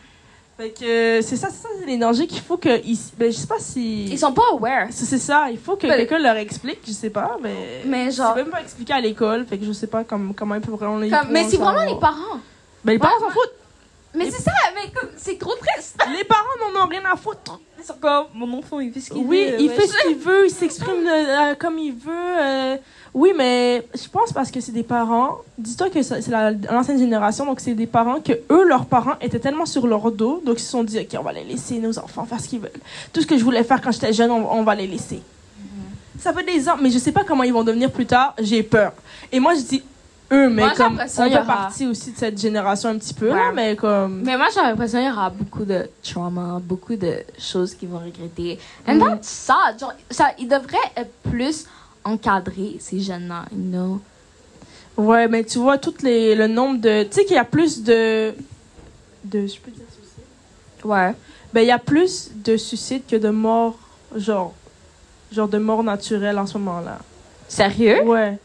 Fait que c'est ça, c'est ça, c'est les dangers qu'il faut que. Ils, ben, je sais pas si. Ils sont pas aware. C'est c'est ça, il faut que Ben, quelqu'un leur explique, je sais pas, mais. Mais genre- C'est même pas expliqué à l'école, fait que je sais pas comme, comment ils peuvent vraiment les. Comme- mais c'est savoir. vraiment les parents. Ben, les parents Ouais, s'en foutent. Mais Les- c'est ça, mais comme, c'est trop triste. Les parents n'en ont rien à foutre. Ils sont comme, mon enfant, il fait ce qu'il Oui, veut. il ouais. fait ce qu'il veut, il s'exprime euh, euh, comme il veut. euh, Oui, mais je pense parce que c'est des parents. Dis-toi que c'est la- l'ancienne génération, donc c'est des parents que eux, leurs parents étaient tellement sur leur dos, donc ils se sont dit, ok, on va les laisser nos enfants faire ce qu'ils veulent. Tout ce que je voulais faire quand j'étais jeune, on, on va les laisser. Ça fait des ans, mais je sais pas comment ils vont devenir plus tard. J'ai peur. Et moi, je dis eux, mais Moi, comme on fait aura- partie aussi de cette génération un petit peu, Ouais. là, mais comme. Mais moi, j'ai l'impression qu'il y aura beaucoup de trauma, beaucoup de choses qu'ils vont regretter. And Mm. that's sad. Genre, ça, ils devraient être plus encadrés, ces jeunes-là, you know? Ouais, mais tu vois, tout les, le nombre de. Tu sais qu'il y a plus de. de je peux dire suicide? Ouais. Ben, il y a plus de suicides que de morts, genre. Genre de morts naturelles en ce moment-là. Sérieux? Ouais.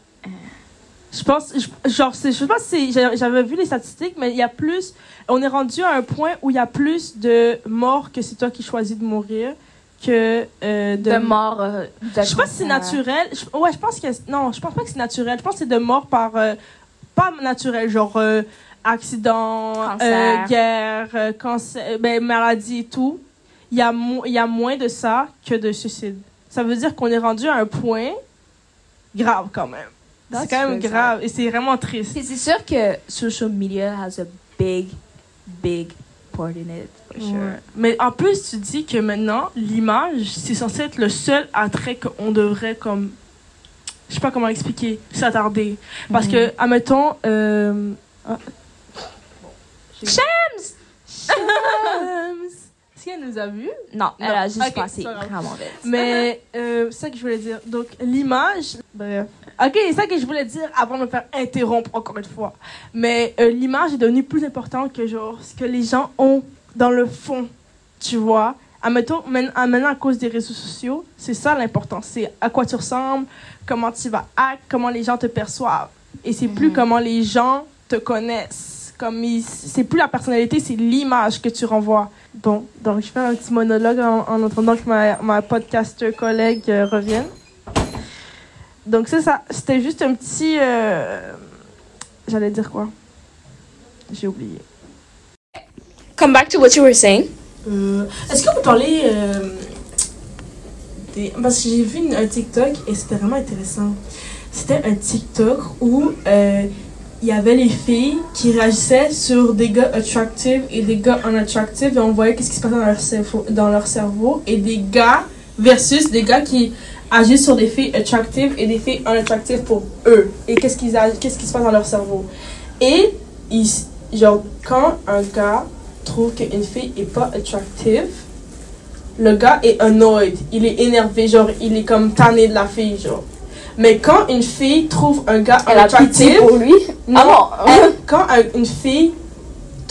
Je pense. je- genre, je sais pas si. J'avais vu les statistiques, mais il y a plus. On est rendu à un point où il y a plus de morts que c'est toi qui choisis de mourir que euh, de, De mort. euh, de Je sais pas si c'est naturel. Je- ouais, je pense que non, je pense pas que c'est naturel. Je pense que c'est de mort par euh, pas naturel, genre euh, accident, Cancer. guerre, cancer, ben, maladie et tout. Il y a il y a moins de ça que de suicide. Ça veut dire qu'on est rendu à un point grave quand même. C'est quand même ça. grave et c'est vraiment triste. C'est c'est sûr que social media has a big, big part in it, for sure. Ouais. Mais en plus, tu dis que maintenant, l'image, c'est censé être le seul attrait qu'on devrait comme. Je sais pas comment expliquer, s'attarder. Parce que, admettons. Euh... ah. Shams! Shams! Est-ce qu'elle nous a vus? Non, elle Non. a juste passé vraiment vite. Mais euh, c'est ça que je voulais dire. Donc, l'image. Bref. Ok, c'est ça que je voulais dire avant de me faire interrompre encore une fois. Mais euh, l'image est devenue plus importante que genre ce que les gens ont dans le fond. Tu vois? Admettons, ah, maintenant, à cause des réseaux sociaux, c'est ça l'important. C'est à quoi tu ressembles, comment tu vas acte, comment les gens te perçoivent. Et c'est plus Mhm. comment les gens te connaissent. Comme c'est plus la personnalité, c'est l'image que tu renvoies. Bon, donc je fais un petit monologue en, en attendant que ma, ma podcaster collègue euh, revienne. Donc c'est ça, c'était juste un petit... euh, J'allais dire quoi? J'ai oublié. Come back to what you were saying. Euh, Est-ce que vous parlez euh, des... Parce que j'ai vu une- un TikTok et c'était vraiment intéressant. C'était un TikTok où euh, il y avait les filles qui réagissaient sur des gars attractifs et des gars unattractifs et on voyait qu'est-ce qui se passait dans leur cerveau, dans leur cerveau et des gars versus des gars qui agissent sur des filles attractives et des filles unattractives pour eux et qu'est-ce qu'ils ag- qu'est-ce qui se passe dans leur cerveau. Et ils, genre quand un gars trouve qu'une fille est pas attractive, le gars est annoyed, il est énervé, genre il est comme tanné de la fille, genre. Mais quand une fille trouve un gars Elle a pitié unattractive, pour lui. Non, Ah bon? elle, quand un- une fille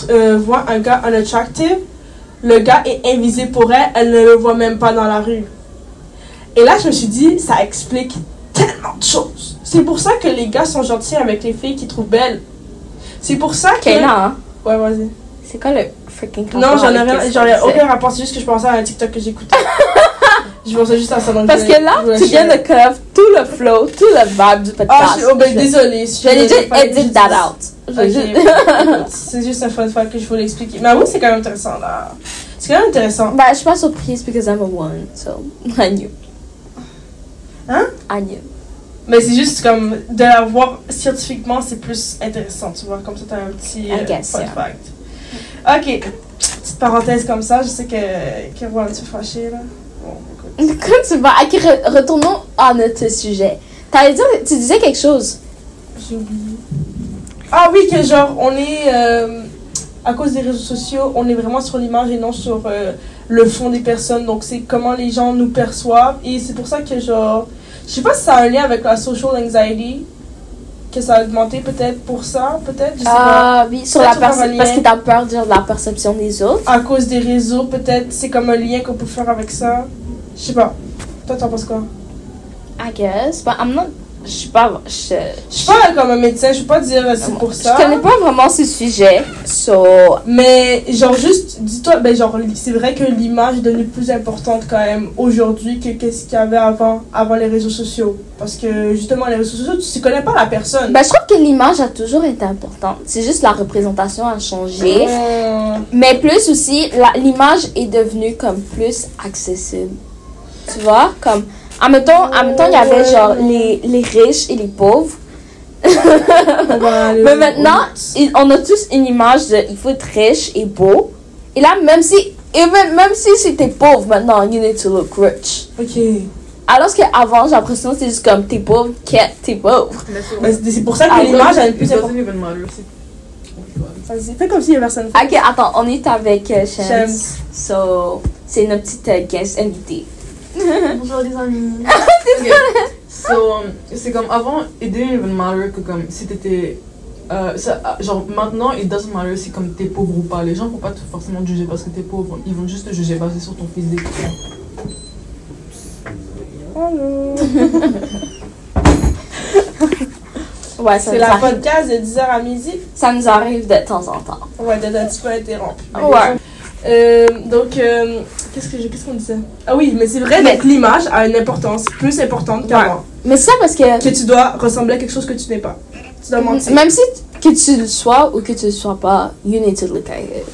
euh, voit un gars unattractive, le gars est invisible pour elle, elle ne le voit même pas dans la rue. Et là, je me suis dit, ça explique tellement de choses. C'est pour ça que les gars sont gentils avec les filles qu'ils trouvent belles. C'est pour ça que. Kayla, hein? Ouais, vas-y. C'est quoi le freaking Non, rapport j'en ai avec rien, qu'est-ce j'en ai que c'est? aucun rapport, c'est juste que je pensais à un TikTok que j'écoutais. je pensais juste à ça Parce que là, tu viens de off tout le flow, tout le vibe du podcast. Ah, je, oh, ben Je- désolé. si Je vais voulais juste edit that out. Je vais Ok, juste- écoute, C'est juste un fun fact que je voulais expliquer. Mais oui, c'est quand même intéressant là. C'est quand même intéressant. Bah, je suis pas surprise because I'm a one, so I knew. Hein? I knew. Mais c'est juste comme de la voir scientifiquement, c'est plus intéressant, tu vois. Comme ça, t'as un petit I euh, guess, fun yeah. fact. Ok, petite parenthèse comme ça. Je sais que Kéro tu fâché là. Vas. Ok, re- retournons à notre sujet. T'allais dire, tu disais quelque chose. J'ai oublié. Ah oui, que genre, on est. euh, à cause des réseaux sociaux, on est vraiment sur l'image et non sur euh, le fond des personnes. Donc, c'est comment les gens nous perçoivent. Et c'est pour ça que, genre. Je sais pas si ça a un lien avec la social anxiety. Que ça a augmenté peut-être pour ça, peut-être. Je sais pas. Ah oui, sur la perception. Parce que t'as peur de la perception des autres. À cause des réseaux, peut-être. C'est comme un lien qu'on peut faire avec ça. Je sais pas. Toi, t'en penses quoi? I guess. But I'm not. Je suis pas. Je, suis pas comme un médecin, je peux pas dire euh, c'est pour ça. je connais pas vraiment ce sujet. So. Mais genre juste, dis-toi, ben genre c'est vrai que l'image est devenue plus importante quand même aujourd'hui que qu'est-ce qu'il y avait avant, avant les réseaux sociaux. Parce que justement les réseaux sociaux, tu ne connais pas la personne. Ben, je trouve que l'image a toujours été importante. C'est juste la représentation a changé. Euh, Mais plus aussi, l'image est devenue comme plus accessible. Tu vois? Comme, en même temps, en même temps, il y avait genre les, les riches et les pauvres. va aller Mais maintenant, il- on a tous une image de il faut être riche et beau. Et là, même si, et même, si c'était pauvre maintenant, you need to look rich. Ok. Alors qu'avant, j'ai l'impression que c'est juste comme t'es pauvre, qu'est- t'es pauvre. Mais c'est Ben, c'est pour ça que Ah, l'image a une It plus even c'est- Vas-y, fais comme si il y avait personne. Ok, attends, on est avec Shams. Shams. So, c'est notre petite euh, guest invitée. Bonjour les amis. Ok. So, um, c'est comme avant, it didn't even matter que comme si t'étais. euh, ça, ah, genre maintenant, it doesn't matter si comme t'es pauvre ou pas. Les gens vont pas te forcément te juger parce que t'es pauvre. Ils vont juste te juger basé sur ton physique. Allô? Ouais, ça C'est la arrive, podcast de 10h à midi. ça nous arrive de temps en temps. Ouais, d'être un petit peu interrompu. Ouais. Euh, donc, euh, qu'est-ce qu'on disait? Ah oui, mais c'est vrai, Mais- donc l'image a une importance plus importante qu'avant. Mais c'est ça parce que Que tu dois ressembler à quelque chose que tu n'es pas. Tu dois mentir. même si que tu le sois ou que tu le sois pas, you need to look at it.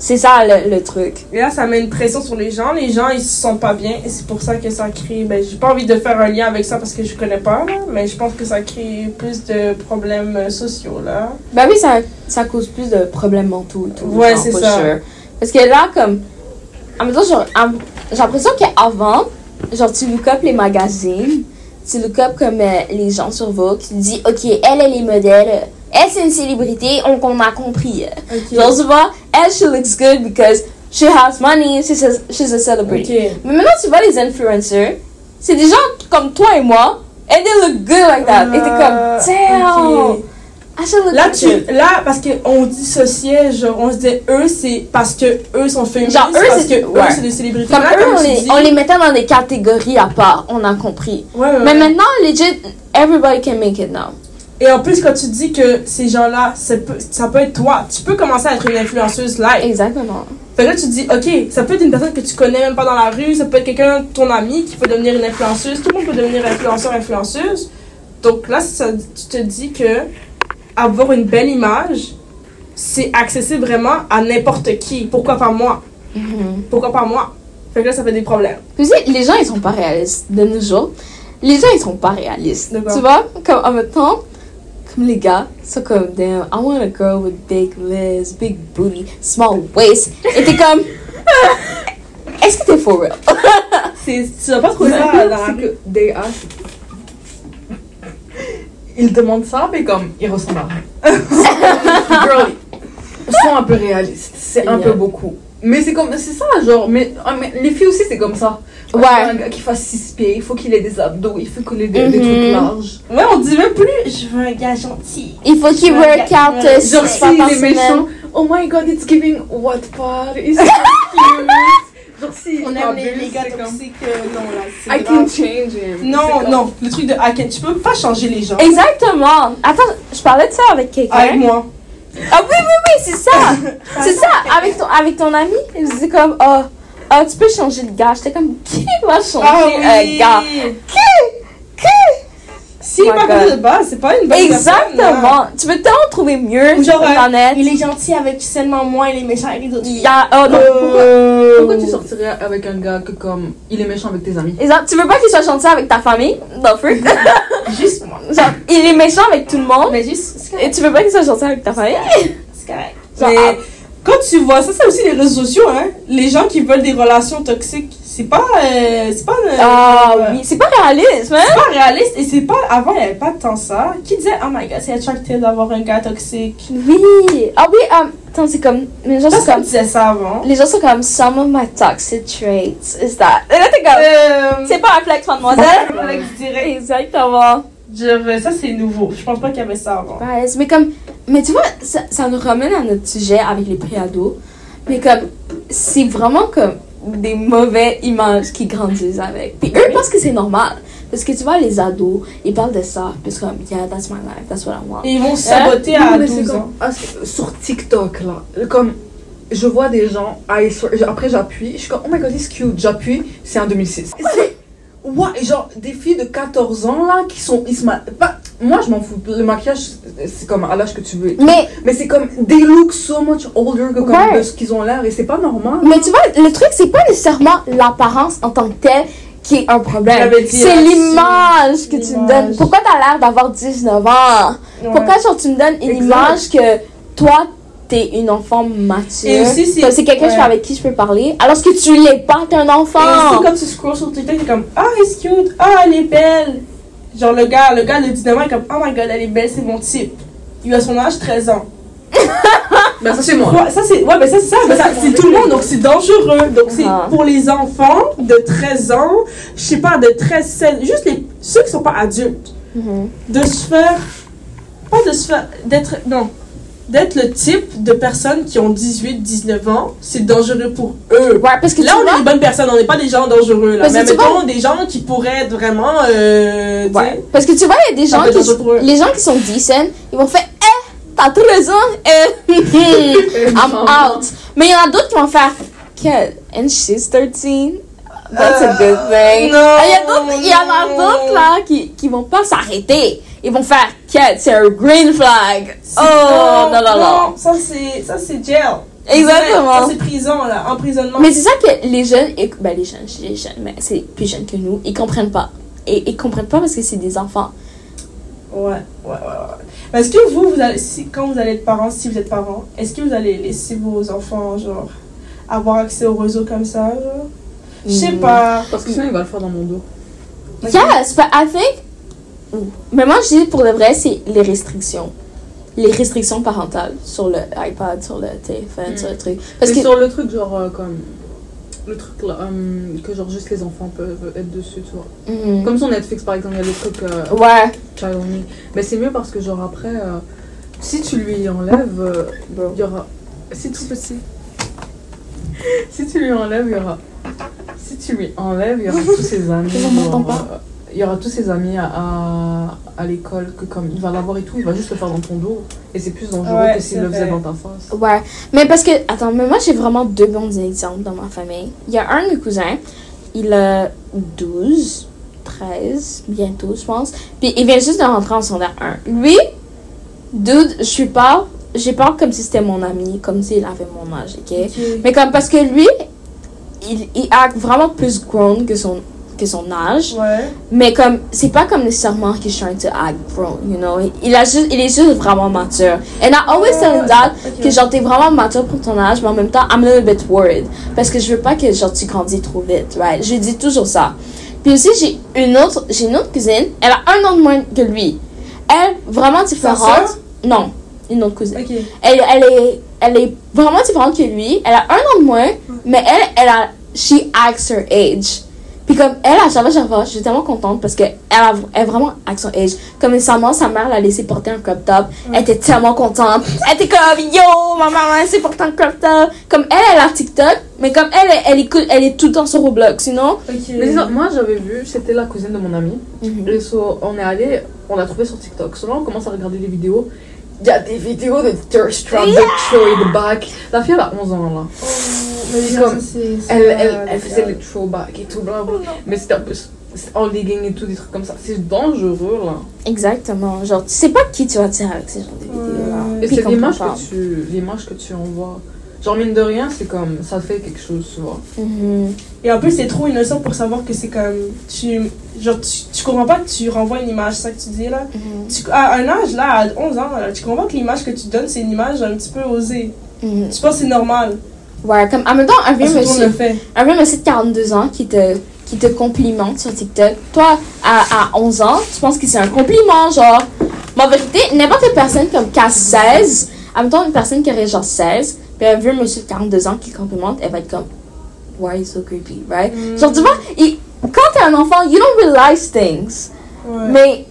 C'est ça le, le truc. Et là, ça met une pression sur les gens. Les gens, ils se sentent pas bien. Et c'est pour ça que ça crée. Ben, j'ai pas envie de faire un lien avec ça parce que je connais pas, là, mais je pense que ça crée plus de problèmes sociaux, là. Bah oui, ça, ça cause plus de problèmes mentaux et tout. Ouais, c'est ça. sure. Parce que là, comme. Même temps, genre, en- j'ai l'impression qu'avant, genre, tu look up les magazines, tu look up comme euh, les gens sur Vogue, tu dis, ok, elle, elle est modèle, elle, c'est une célébrité, on, on a compris. euh. Ok. Genre, tu vois, elle, she looks good because she has money, she's a, she's a celebrity. Ok. Mais maintenant, tu vois les influencers, c'est des gens comme toi et moi, and they look good like that. et t'es Ah, comme, damn, ok. Là, tu, là, parce qu'on dissociait, genre, on se disait eux, c'est parce que eux sont féministes, Genre, eux, parce c'est- que ouais. eux, c'est des célébrités. Comme Là, eux, on les, dis- on les mettait dans des catégories à part, on a compris. Ouais, ouais, Mais maintenant, legit, everybody can make it now. Et en plus, quand tu dis que ces gens-là, ça peut, ça peut être toi, tu peux commencer à être une influenceuse live. Exactement. Fait que là, tu te dis, ok, ça peut être une personne que tu connais même pas dans la rue, ça peut être quelqu'un, ton ami, qui peut devenir une influenceuse. Tout le monde peut devenir influenceur, influenceuse. Donc là, ça, tu te dis que avoir une belle image, c'est accessible vraiment à n'importe qui. Pourquoi pas moi? Pourquoi pas moi? Fait que là, ça fait des problèmes. Tu sais, les gens, ils sont pas réalistes de nos jours. Les gens, ils sont pas réalistes. D'accord. Tu vois, comme en même temps, comme les gars, sont comme, damn, I want a girl with big lips, big booty, small waist. Et t'es comme, est-ce que t'es for real? C'est, tu vas pas trouver ça dans la they ask. Ils demandent ça, mais comme, ils ressemblent à rien. Girl, sont un peu réalistes. C'est un peu beaucoup. Mais c'est comme, c'est ça, genre, mais, ah, mais les filles aussi, c'est comme ça. Ouais. Un gars qui fasse 6 pieds, il faut qu'il ait des abdos, il faut qu'il ait des, des Mhm. trucs larges. Ouais, on dit même plus, je veux un gars gentil. Il faut qu'il work out euh, Genre, six s'il par est méchant, oh my god, it's giving what part? It's so cute. Si On aime les, les gars comme- euh, non, là, c'est I grave. can change him. Non, non, le truc de I can, tu peux pas changer les gens. Exactement. Attends, je parlais de ça avec quelqu'un. Avec moi. Ah oui, oui, oui, c'est ça. c'est ça. Avec ton, avec ton ami, il disait comme, oh, ah, tu peux changer le gars. J'étais comme, qui va changer un gars? Qui? Qui? Oh pas de base, c'est pas une bonne personne. Exactement. Tu peux tellement trouver mieux Ou sur genre, euh, Internet. Il est gentil avec seulement moi, il est méchant avec les autres. Il y a, oh non. Euh, Pourquoi tu sortirais avec un gars que comme il est méchant avec tes amis? Exemple, tu veux pas qu'il soit gentil avec ta famille? Non, fruit. Juste moi. Genre, il est méchant avec tout le monde. Mais juste, Et tu veux pas qu'il soit gentil avec ta famille? C'est correct. Genre, Mais ah. quand tu vois, ça c'est aussi les réseaux sociaux, hein. Les gens qui veulent des relations toxiques, c'est pas. euh, c'est pas. euh, Ah euh, oui, c'est pas réaliste, hein? C'est pas réaliste et c'est pas. Avant, il y avait pas tant ça. Qui disait, oh my god, c'est attractive d'avoir un gars toxique? Oui. Ah oui, um, attends, c'est comme, les gens sont comme, disait ça avant. les gens sont comme, some of my toxic traits is that. Et là, t'es comme, c'est pas un flex, mademoiselle. Alex dirait. Exactement. Genre, ça c'est nouveau. Je pense pas qu'il y avait ça avant. Ouais, mais comme, mais tu vois, ça, ça nous ramène à notre sujet avec les préados. Mais comme, c'est vraiment comme des mauvaises images qui grandissent avec. Puis eux pensent que c'est normal. Parce que tu vois, les ados, ils parlent de ça. Puis c'est comme, yeah, that's my life, that's what I want. Et ils vont saboter Non, à mais c'est 12 comme- ans. ah, sur TikTok là, comme je vois des gens, I swear- après j'appuie, je suis comme oh my god, it's cute, j'appuie, c'est en 2006. C'est- Ouais, genre des filles de 14 ans là qui sont, ils se ma- pas- moi je m'en fous, le maquillage c'est comme à l'âge que tu veux. Mais, Mais c'est comme, they look so much older que comme Ouais. de ce qu'ils ont l'air et c'est pas normal. mais tu vois, le truc, c'est pas nécessairement l'apparence en tant que telle qui est un problème. C'est là-dessus. l'image que tu me donnes. Pourquoi t'as l'air d'avoir 19 ans? Ouais. Pourquoi genre, tu me donnes une Exact. image que toi, t'es une enfant mature? Et aussi, c'est- Comme c'est quelqu'un ouais. avec qui je peux parler, alors que tu l'es pas, t'es un Et enfant. aussi, quand tu scrolls sur TikTok, t'es comme, ah, elle est cute, ah, elle est belle. Genre, le gars, le gars de 19 ans est comme, oh my god, elle est belle, c'est mon type. Il a son âge, 13 ans. Ben ça c'est moi. Ouais, ça c'est ouais, ben ça c'est ça, ben, ça, c'est tout le monde donc c'est dangereux. Donc c'est Ah. pour les enfants de 13 ans, je sais pas de 13 16, juste les ceux qui sont pas adultes Mhm. de se faire pas de se faire d'être non, d'être le type de personnes qui ont 18 19 ans, c'est dangereux pour eux. Ouais, parce que Là, on est vois, des bonnes personnes, on n'est pas des gens dangereux. Là. Parce Mais mettons des gens qui pourraient être vraiment. Euh, ouais. parce que tu vois, il y a des gens qui, les gens qui sont decent, ils vont faire, eh, t'as tout raison, eh, I'm out. Mais il y en a d'autres qui vont faire, Quel, and she's 13. That's a good thing. non, Ah, Il y en a d'autres là qui, qui vont pas s'arrêter. Ils vont faire, Quel, c'est un green flag. Oh, non, non, non. Ça, c'est, ça, c'est jail. Exactement. Ça, c'est prison, là. Emprisonnement. Mais c'est ça que les jeunes, et- ben les jeunes, les jeunes, mais c'est plus jeunes que nous, ils comprennent pas. Et ils comprennent pas parce que c'est des enfants. Ouais, ouais, ouais, Est-ce que vous, vous allez, si, quand vous allez être parents, si vous êtes parents, est-ce que vous allez laisser vos enfants, genre, avoir accès au réseau comme ça, genre? Je sais Mm. pas. Parce que sinon il va le faire dans mon dos. Yes, but I think. Mais moi, je dis pour de vrai, c'est les restrictions. Les restrictions parentales sur le iPad, sur le téléphone, Mm. sur le truc. Parce que. sur le truc genre euh, comme le truc là euh, que genre juste les enfants peuvent être dessus tu vois. Mhm. Comme sur Netflix par exemple il y a le truc euh, Ouais. Child Only. Mais c'est mieux parce que genre après euh, si tu lui enlèves il y aura si tu si, si tu lui enlèves il y aura si tu lui enlèves il y aura tous ses amis Je m'entends pas. Il y aura tous ses amis à, à, à l'école que comme il va l'avoir et tout il va juste le faire dans ton dos et c'est plus dangereux Ouais, que s'il le faisait dans ta face Ouais. Mais parce que. Attends, mais moi, j'ai vraiment deux bons exemples dans ma famille. Il y a un de mes cousins, il a 12, 13, bientôt, je pense. Puis il vient juste de rentrer en secondaire 1. Lui, dude, je suis pas. J'ai peur comme si c'était mon ami, comme s'il avait mon âge, ok? Mais comme parce que lui, il, il a vraiment plus grown que son, que son âge. Ouais. Mais comme, c'est pas comme nécessairement qu'il trying to act grown, you know? Il, a juste, il est juste vraiment mature. And I always tell him that, que genre t'es vraiment mature pour ton âge, mais en même temps, I'm a little bit worried. Parce que je veux pas que genre tu grandis trop vite, right? Je lui dis toujours ça. Puis aussi, j'ai une autre, j'ai une autre cousine, elle a un an de moins que lui. Elle, vraiment différente. Non, une autre cousine elle, elle, est, elle est vraiment différente que lui. Elle a un an de moins, mais elle, elle a. She acts her age. Puis comme elle, à chaque fois, chaque fois, je suis tellement contente parce qu'elle a- elle est vraiment avec son âge. Comme récemment, sa mère l'a laissé porter un crop top. Elle était tellement contente. Elle était comme, yo, ma maman, elle s'est porté un crop top. Comme elle, elle a TikTok, mais comme elle, elle, elle écoute, elle est tout le temps sur Roblox, sinon. Mais c'est ça, moi j'avais vu, c'était la cousine de mon ami. Mhm. Et so, on est allé, on l'a trouvé sur TikTok. So là, on commence à regarder les vidéos. Il y a des vidéos de thirst trap, de throwback. La fille, elle a 11 ans là. Mais C'est les gars, comme- ça, Elle, elle, elle faisait les throwback et tout, blablabla. Mais c'était un peu en legging et tout, des trucs comme ça. C'est dangereux là. Exactement. Genre, tu sais pas qui tu vas dire avec ces genres de vidéos-là. Ouais. Et c'est l'image que, tu, l'image que tu envoies. Genre, mine de rien, c'est comme ça fait quelque chose, tu vois. Mhm. Et en plus, c'est trop innocent pour savoir que c'est comme. Tu, genre, tu, tu comprends pas que tu renvoies une image, c'est ça que tu dis là. Mhm. Tu, à un âge, là, à 11 ans, là, tu comprends que l'image que tu donnes, c'est une image un petit peu osée. Mhm. Tu penses que c'est normal? Ouais, comme, en même temps, un vieux monsieur. Un vieux monsieur de 42 ans qui te, qui te complimente sur TikTok. Toi, à, à 11 ans, tu penses que c'est un compliment, genre. Mais en vérité, n'importe quelle personne comme qui a 16, en même temps, une personne qui aurait genre 16, puis un vieux monsieur de 42 ans qui complimente, elle va être comme, Why is so creepy, right? Mm. Genre, tu vois, il- quand t'es un enfant, you don't realize things. Ouais. Mais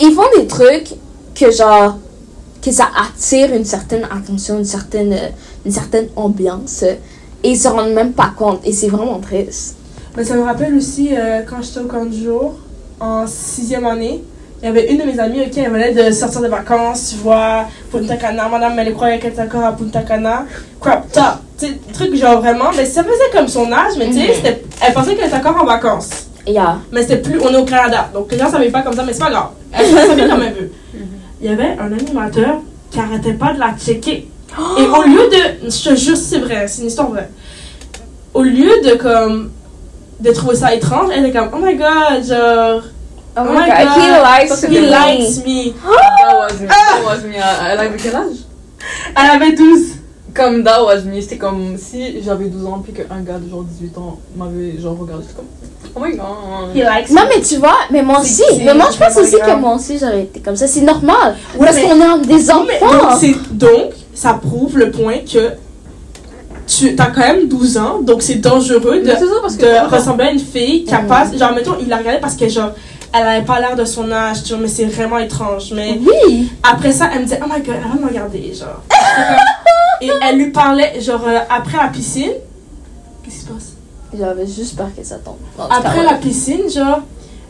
ils font des trucs que genre que ça attire une certaine attention, une certaine une certaine ambiance et ils se rendent même pas compte et c'est vraiment triste. Mais ça me rappelle aussi euh, quand j'étais au camp du jour, en sixième année, il y avait une de mes amies, ok, elle venait de sortir de vacances, tu vois, Punta Cana, madame, elle croyait qu'elle était encore à Punta Cana, crop top, tu sais, truc genre vraiment, mais ça faisait comme son âge, mais tu sais, Mhm. elle pensait qu'elle était encore en vacances. Yeah. Mais c'était plus, on est au Canada, donc les gens savaient pas comme ça, mais c'est pas grave. Elle savait comme elle veut. Il y avait un animateur qui arrêtait pas de la checker. Et au lieu de, je te jure, c'est vrai, c'est une histoire vraie. Au lieu de comme, de trouver ça étrange, elle était comme, oh my god, genre, Oh, Oh my god, God. he likes he me. des likes me. That was me. That was me. Elle avait quel âge? Elle avait 12. Comme that was me. C'était comme si j'avais 12 ans puis qu'un gars de genre 18 ans m'avait genre regardé. J'étais comme, oh my god. He likes Non me. mais tu vois, mais moi aussi, mais moi je pense c'est aussi que moi aussi j'aurais été comme ça, c'est normal. Ouais, parce qu'on est des Oui, mais enfants? donc, donc, ça prouve le point que tu as quand même 12 ans, donc c'est dangereux de, ça parce que. ressembler à une fille qui a pas. Genre, mettons, il la regardait parce que, genre, elle avait pas l'air de son âge, tu vois, mais c'est vraiment étrange. Mais Oui. après ça, elle me disait, oh my god, elle va me regarder, genre. Et elle lui parlait, genre, euh, après la piscine. Qu'est-ce qui se passe? J'avais juste peur que ça tombe. Après la piscine, genre,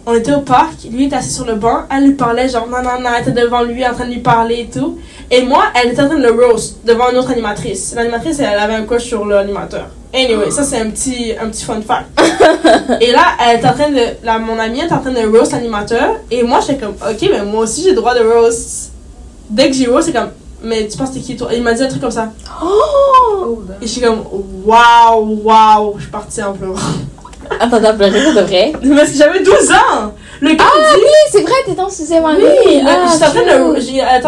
on était au parc, lui était assis sur le banc, elle lui parlait, genre, non, non, non, elle était devant lui en train de lui parler et tout. Et moi, elle était en train de le roast devant une autre animatrice. L'animatrice, elle avait un crush sur l'animateur. Anyway, ça c'est un petit, un petit fun fact. et là, elle était en train de, là, mon amie était en train de roast l'animateur. Et moi, j'étais comme, ok, mais moi aussi j'ai le droit de roast. Dès que j'ai roast, c'est comme, mais tu penses que t'es qui toi? Et il m'a dit un truc comme ça. Oh! Et je suis comme, waouh, waouh, je suis partie en pleurant. Pleuré pour de vrai? Parce que j'avais 12 ans! Le gars Ah dit. oui, c'est vrai, t'étais en sixième année. Oui, ah, j'étais en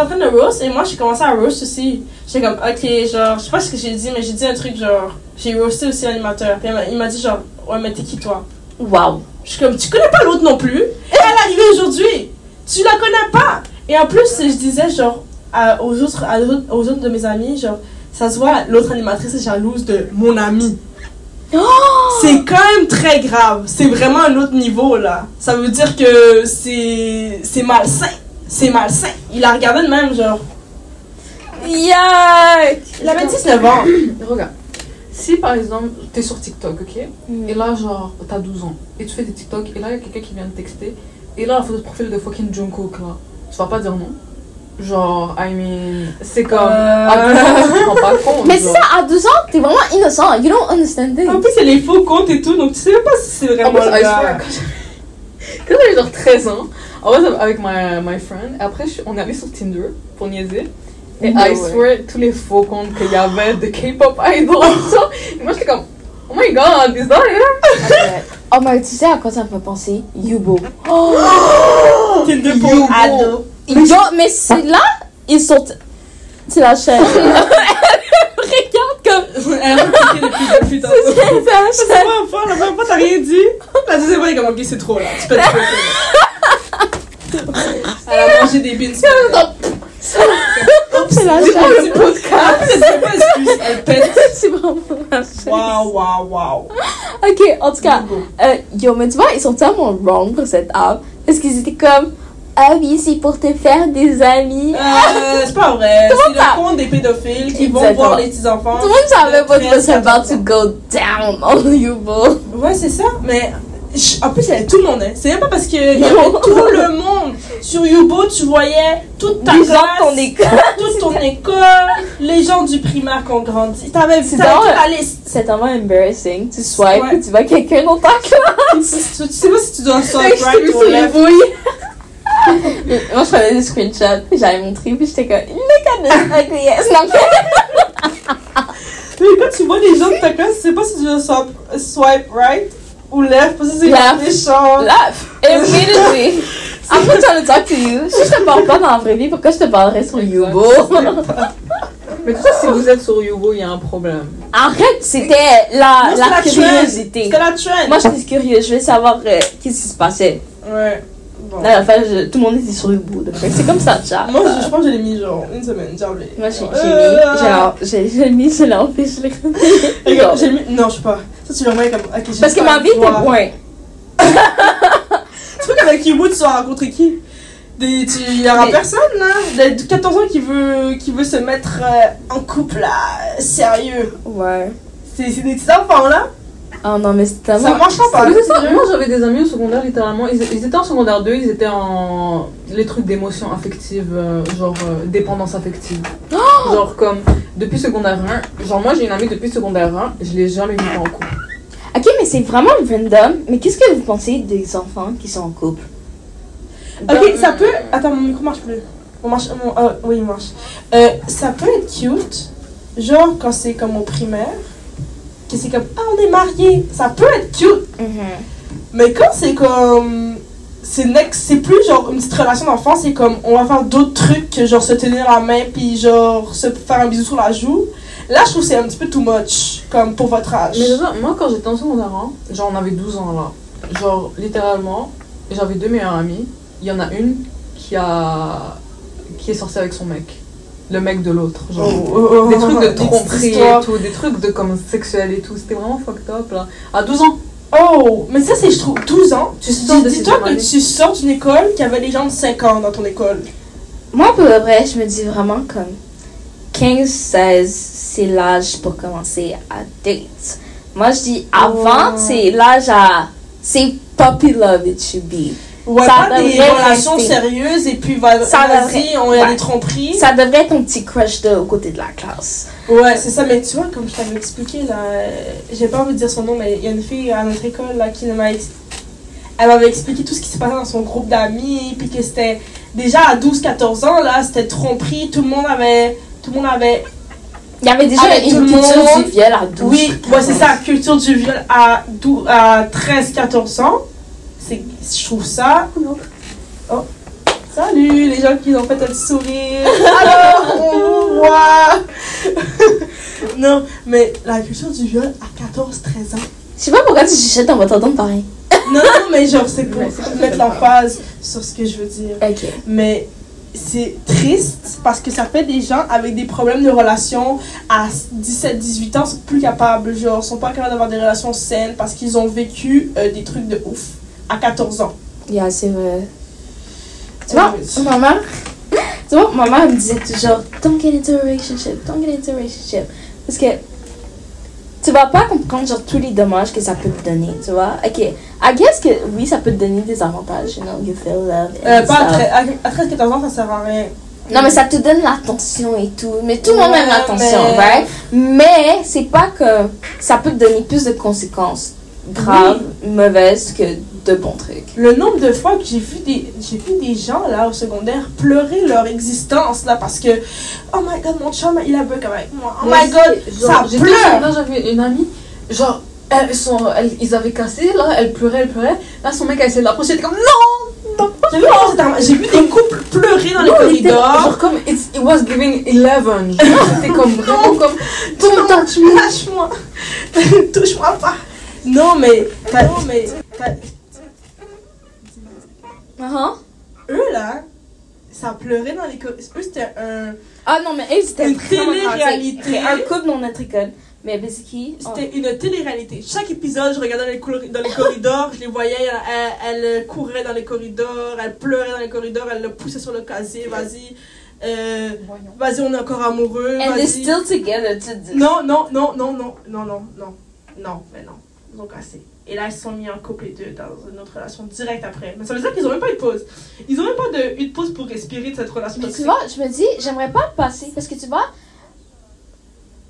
train de, de roast et moi j'ai commencé à roast aussi. J'étais comme, ok, genre, je sais pas ce que j'ai dit, mais j'ai dit un truc genre, j'ai roasté aussi l'animateur. Il m'a dit genre, ouais, mais t'es qui toi? Wow. Je suis comme, tu connais pas l'autre non plus? Elle est arrivée aujourd'hui! Tu la connais pas! Et en plus, je disais genre, à- aux, autres, à aux autres de mes amis, genre, ça se voit, l'autre animatrice est jalouse de mon ami. Oh! C'est quand même très grave. C'est vraiment un autre niveau, là. Ça veut dire que c'est c'est malsain. C'est malsain. Il a regardé de même, genre. Yuck! Il avait 19 ans. Regarde. Si par exemple, t'es sur TikTok, ok? Mm. Et là, genre, t'as 12 ans. Et tu fais des TikTok. Et là, il y a quelqu'un qui vient te texter. Et là, la photo de profil de fucking Jungkook, là. Tu vas pas dire non? Genre, I mean. C'est comme. Euh. À 12 ans, tu te rends pas compte. Mais c'est ça, à 12 ans, t'es vraiment innocent. You don't understand things. En plus, il y a les faux comptes et tout, donc tu sais même pas si c'est En vraiment plus, le I gars. swear, quand j'avais genre 13 ans, en vrai, avec my, my friend, après, on est allé sur Tinder pour niaiser. Et No I way. swear, tous les faux comptes qu'il y avait de K-pop idol et ça. Et moi, j'étais comme, oh my god, is that it? Oh, mais tu sais à quoi ça me fait penser? Yubo. Tinder pour ado. Yo, mais c'est là, ils sont. C'est la chaîne. Regarde comme. Elle a depuis, depuis tantôt. C'est la La chaîne. première fois, la première fois, t'as rien dit. La deuxième fois, elle est comme, ok, c'est trop là. Tu peux te Elle a mangé des la C'est quoi chaise. le podcast? C'est pas excuse, elle pète. C'est vraiment la chaise. Waouh, waouh, waouh. Ok, en tout cas, euh, yo, mais tu vois, ils sont tellement wrong pour cette app. Parce qu'ils étaient comme, ah oui, c'est pour te faire des amis. Euh, c'est pas vrai. C'est le compte des pédophiles qui vont voir les petits-enfants. Tout le monde savait what was 13, about 14 to go down on Yubo. Ouais, c'est ça. Mais en plus, il y avait tout le monde. Hein. C'est même pas parce qu'il y avait tout le monde. Sur Yubo, tu voyais toute ta Les gens classe, de ton école. toute ton école, les gens du primaire qui ont grandi. T'avais C'est liste. C'est tellement embarrassing. Tu swipes Ouais. tu vois quelqu'un dans ta classe. Tu tu sais pas si tu dois swipe right ou left. Moi, je prenais des screenshots, puis j'avais montré, puis j'étais comme, look at this ugly. Non, Mais quand tu vois les gens de ta classe, tu sais pas si tu dois swipe, swipe right ou left. Parce que c'est Left. méchant. laugh. Immediately. I'm not trying to talk to you. Si je te parle pas dans la vraie vie, pourquoi je te parlerais sur Yubo? Mais tout ça, si vous êtes sur Yubo, il y a un problème. Arrête, c'était la, la c'est la curiosité. C'était la trend. Moi, j'étais curieuse, je voulais savoir euh, qu'est-ce qui se passait. Ouais. À la fin, je- tout le monde était sur Yubo. donc C'est comme ça, chat. Moi, je, je pense que je l'ai mis genre une semaine. Les- Moi, j'ai j'ai Euh, mis, genre, j'ai j'ai mis, je l'ai empêché, je l'ai j'ai mis. Non, je sais pas. Ça, tu le remets comme. ok, j'ai Parce que ma le vie était point. Tu vois qu'avec Yubo, tu vas rencontrer qui? Des, tu, il y aura Mais- personne là? De 14 ans qui veut, qui veut se mettre euh, en couple là, sérieux. Ouais. C'est c'est des petits enfants là? Ah non, mais c'est Ça marchera pas. Moi j'avais des amis au secondaire littéralement, ils, ils étaient en secondaire 2, ils étaient en les trucs d'émotion affective, euh, genre euh, dépendance affective. Genre comme depuis secondaire 1, genre moi j'ai une amie depuis secondaire 1, je l'ai jamais vue en couple. Ok, mais c'est vraiment random. Mais qu'est-ce que vous pensez des enfants qui sont en couple? Ok, ça peut. Attends, mon micro marche plus. Mon marche. Mon... oui, il marche. Euh, ça peut être cute, genre quand c'est comme au primaire, que c'est comme ah on est mariés, ça peut être cute. Mais quand c'est comme. C'est next, c'est plus genre une petite relation d'enfant, c'est comme on va faire d'autres trucs que genre se tenir la main puis genre se faire un bisou sur la joue. Là, je trouve que c'est un petit peu too much, comme pour votre âge. Mais déjà, moi quand j'étais en secondaire 1, genre on avait 12 ans là, genre littéralement, j'avais deux meilleures amies, il y en a une qui a qui est sortie avec son mec, le mec de l'autre, genre. Oh, oh, Des trucs de tromperie et tout, des trucs de comme sexuel et tout, c'était vraiment fucked up là. À 12 ans, Oh, mais ça, c'est, je trouve, 12 ans. Tu sors de Dis-toi que tu sors d'une école qui avait des gens de 5 ans dans ton école. Moi, pour le vrai, je me dis vraiment comme 15-16, c'est l'âge pour commencer à date. Moi, je dis avant, c'est l'âge à. C'est puppy love, it should be. Ouais, Ça pas des relations rester. sérieuses et puis va- Ça vas-y, on y a ouais. des tromperies. Ça devrait être ton petit crush de au côté de la classe. Ouais, c'est ça, mais tu vois, comme je t'avais expliqué, là, j'ai pas envie de dire son nom, mais il y a une fille à notre école, là, qui m'a Elle m'avait expliqué tout ce qui se passait dans son groupe d'amis, puis que c'était déjà à 12-14 ans, là, c'était tromperie, tout le monde avait. Tout le monde avait. Il y avait déjà Avec une culture monde. du viol à 12. Oui, ouais, c'est ça, culture du viol à, à 13-14 ans. C'est, je trouve ça. Oh. Salut, les gens qui ont fait un petit sourire. Alors, on vous voit. non, mais la culture du viol à 14-13 ans. Je sais pas pourquoi tu chuchotes, va t'entendre pareil. Non, non, mais genre, c'est pour mettre l'emphase sur ce que je veux dire. Ok. Mais c'est triste parce que ça fait des gens avec des problèmes de relations à 17-18 ans sont plus capables, genre, sont pas capables d'avoir des relations saines parce qu'ils ont vécu euh, des trucs de ouf à 14 ans. Yeah, c'est vrai. Tu vois, Anyways. ma mère, tu vois, ma mère me disait toujours, don't get into a relationship, don't get into a relationship. Parce que tu vas pas comprendre genre tous les dommages que ça peut te donner, tu vois. Ok, I guess que oui, ça peut te donner des avantages, you know, you feel love. Euh, pas à stuff. tre- à 13-14 ans, ça sert à rien. Non, mais ça te donne l'attention et tout. Mais tout le monde aime l'attention, mais- right? Mais c'est pas que ça peut te donner plus de conséquences graves, mauvaises que de bons trucs. Le nombre de fois que j'ai vu des j'ai vu des gens là au secondaire pleurer leur existence là parce que oh my god mon chum il a break avec moi. Oh my god ça j'étais pleure. j'avais une amie, genre, elles sont, elles- ils avaient cassé, là, elle pleurait, elle pleurait. Là, son mec a essayé de l'approcher, était comme non, non, j'ai vu, j'ai vu des couples pleurer dans les Non, corridors. Genre comme, it's- it was giving 11. Genre, C'était comme vraiment comme, Don't touch me. lâche-moi. Touche-moi pas. Non mais non mais t'as- eux là ça pleurait dans les corridors. Eux, c'était un. Ah non, mais eux, c'était Une télé-réalité. Un couple dans notre école. Mais oh. C'était une télé-réalité. Chaque épisode, je regardais dans les, dans les corridors, je les voyais, elle, elle courait dans les corridors, elle pleurait dans les corridors, elle le poussait sur le casier, vas-y. Euh, vas-y, on est encore amoureux. And they're still together to this. Non, non, non, non, non, non, non, non, non, mais non. Ils ont cassé. Et là, ils se sont mis en couple les deux dans une autre relation direct après. Mais ça veut dire qu'ils ont même pas eu de pause. Ils ont même pas de, eu de pause pour respirer de cette relation Mais tu vois, je me dis, j'aimerais pas passer. Parce que tu vois,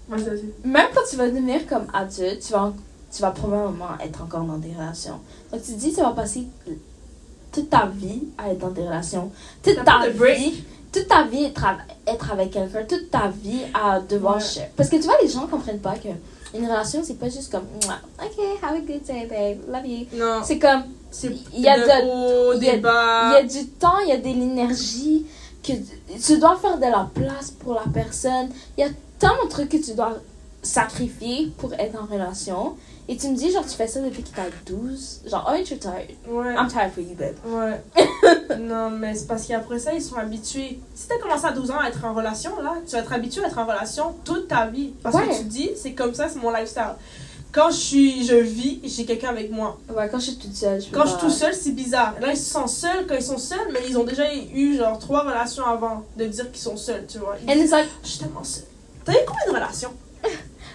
Vas-y, vas-y. même quand tu vas devenir comme adulte, tu vas, tu vas probablement être encore dans des relations. Donc tu te dis, tu vas passer toute ta vie à être dans des relations. Toute ta vie. Toute ta vie être, av- être avec quelqu'un. Toute ta vie à devoir Ouais. Parce que tu vois, les gens comprennent pas que une relation, c'est pas juste comme, ok, have a good day, babe, love you. Non, C'est comme, y a de y. Il y a du temps, il y a de l'énergie, que tu dois faire de la place pour la personne. Il y a tant de trucs que tu dois sacrifier pour être en relation. Et tu me dis, genre, tu fais ça depuis que t'as 12. Genre, oh, you're tired. Ouais. I'm tired for you, babe. Ouais. non, mais c'est parce qu'après ça, ils sont habitués. Si t'as commencé à 12 ans à être en relation, là, tu vas être habitué à être en relation toute ta vie. Parce Ouais. que tu dis, c'est comme ça, c'est mon lifestyle. Quand je suis, je vis, j'ai quelqu'un avec moi. Ouais, quand je suis toute seule, je Quand je suis tout seul, c'est bizarre. Là, ils se sentent seuls quand ils sont seuls, mais ils ont déjà eu genre trois relations avant de dire qu'ils sont seuls, tu vois. Ils And disent, it's like, je suis tellement seule. T'as eu combien de relations?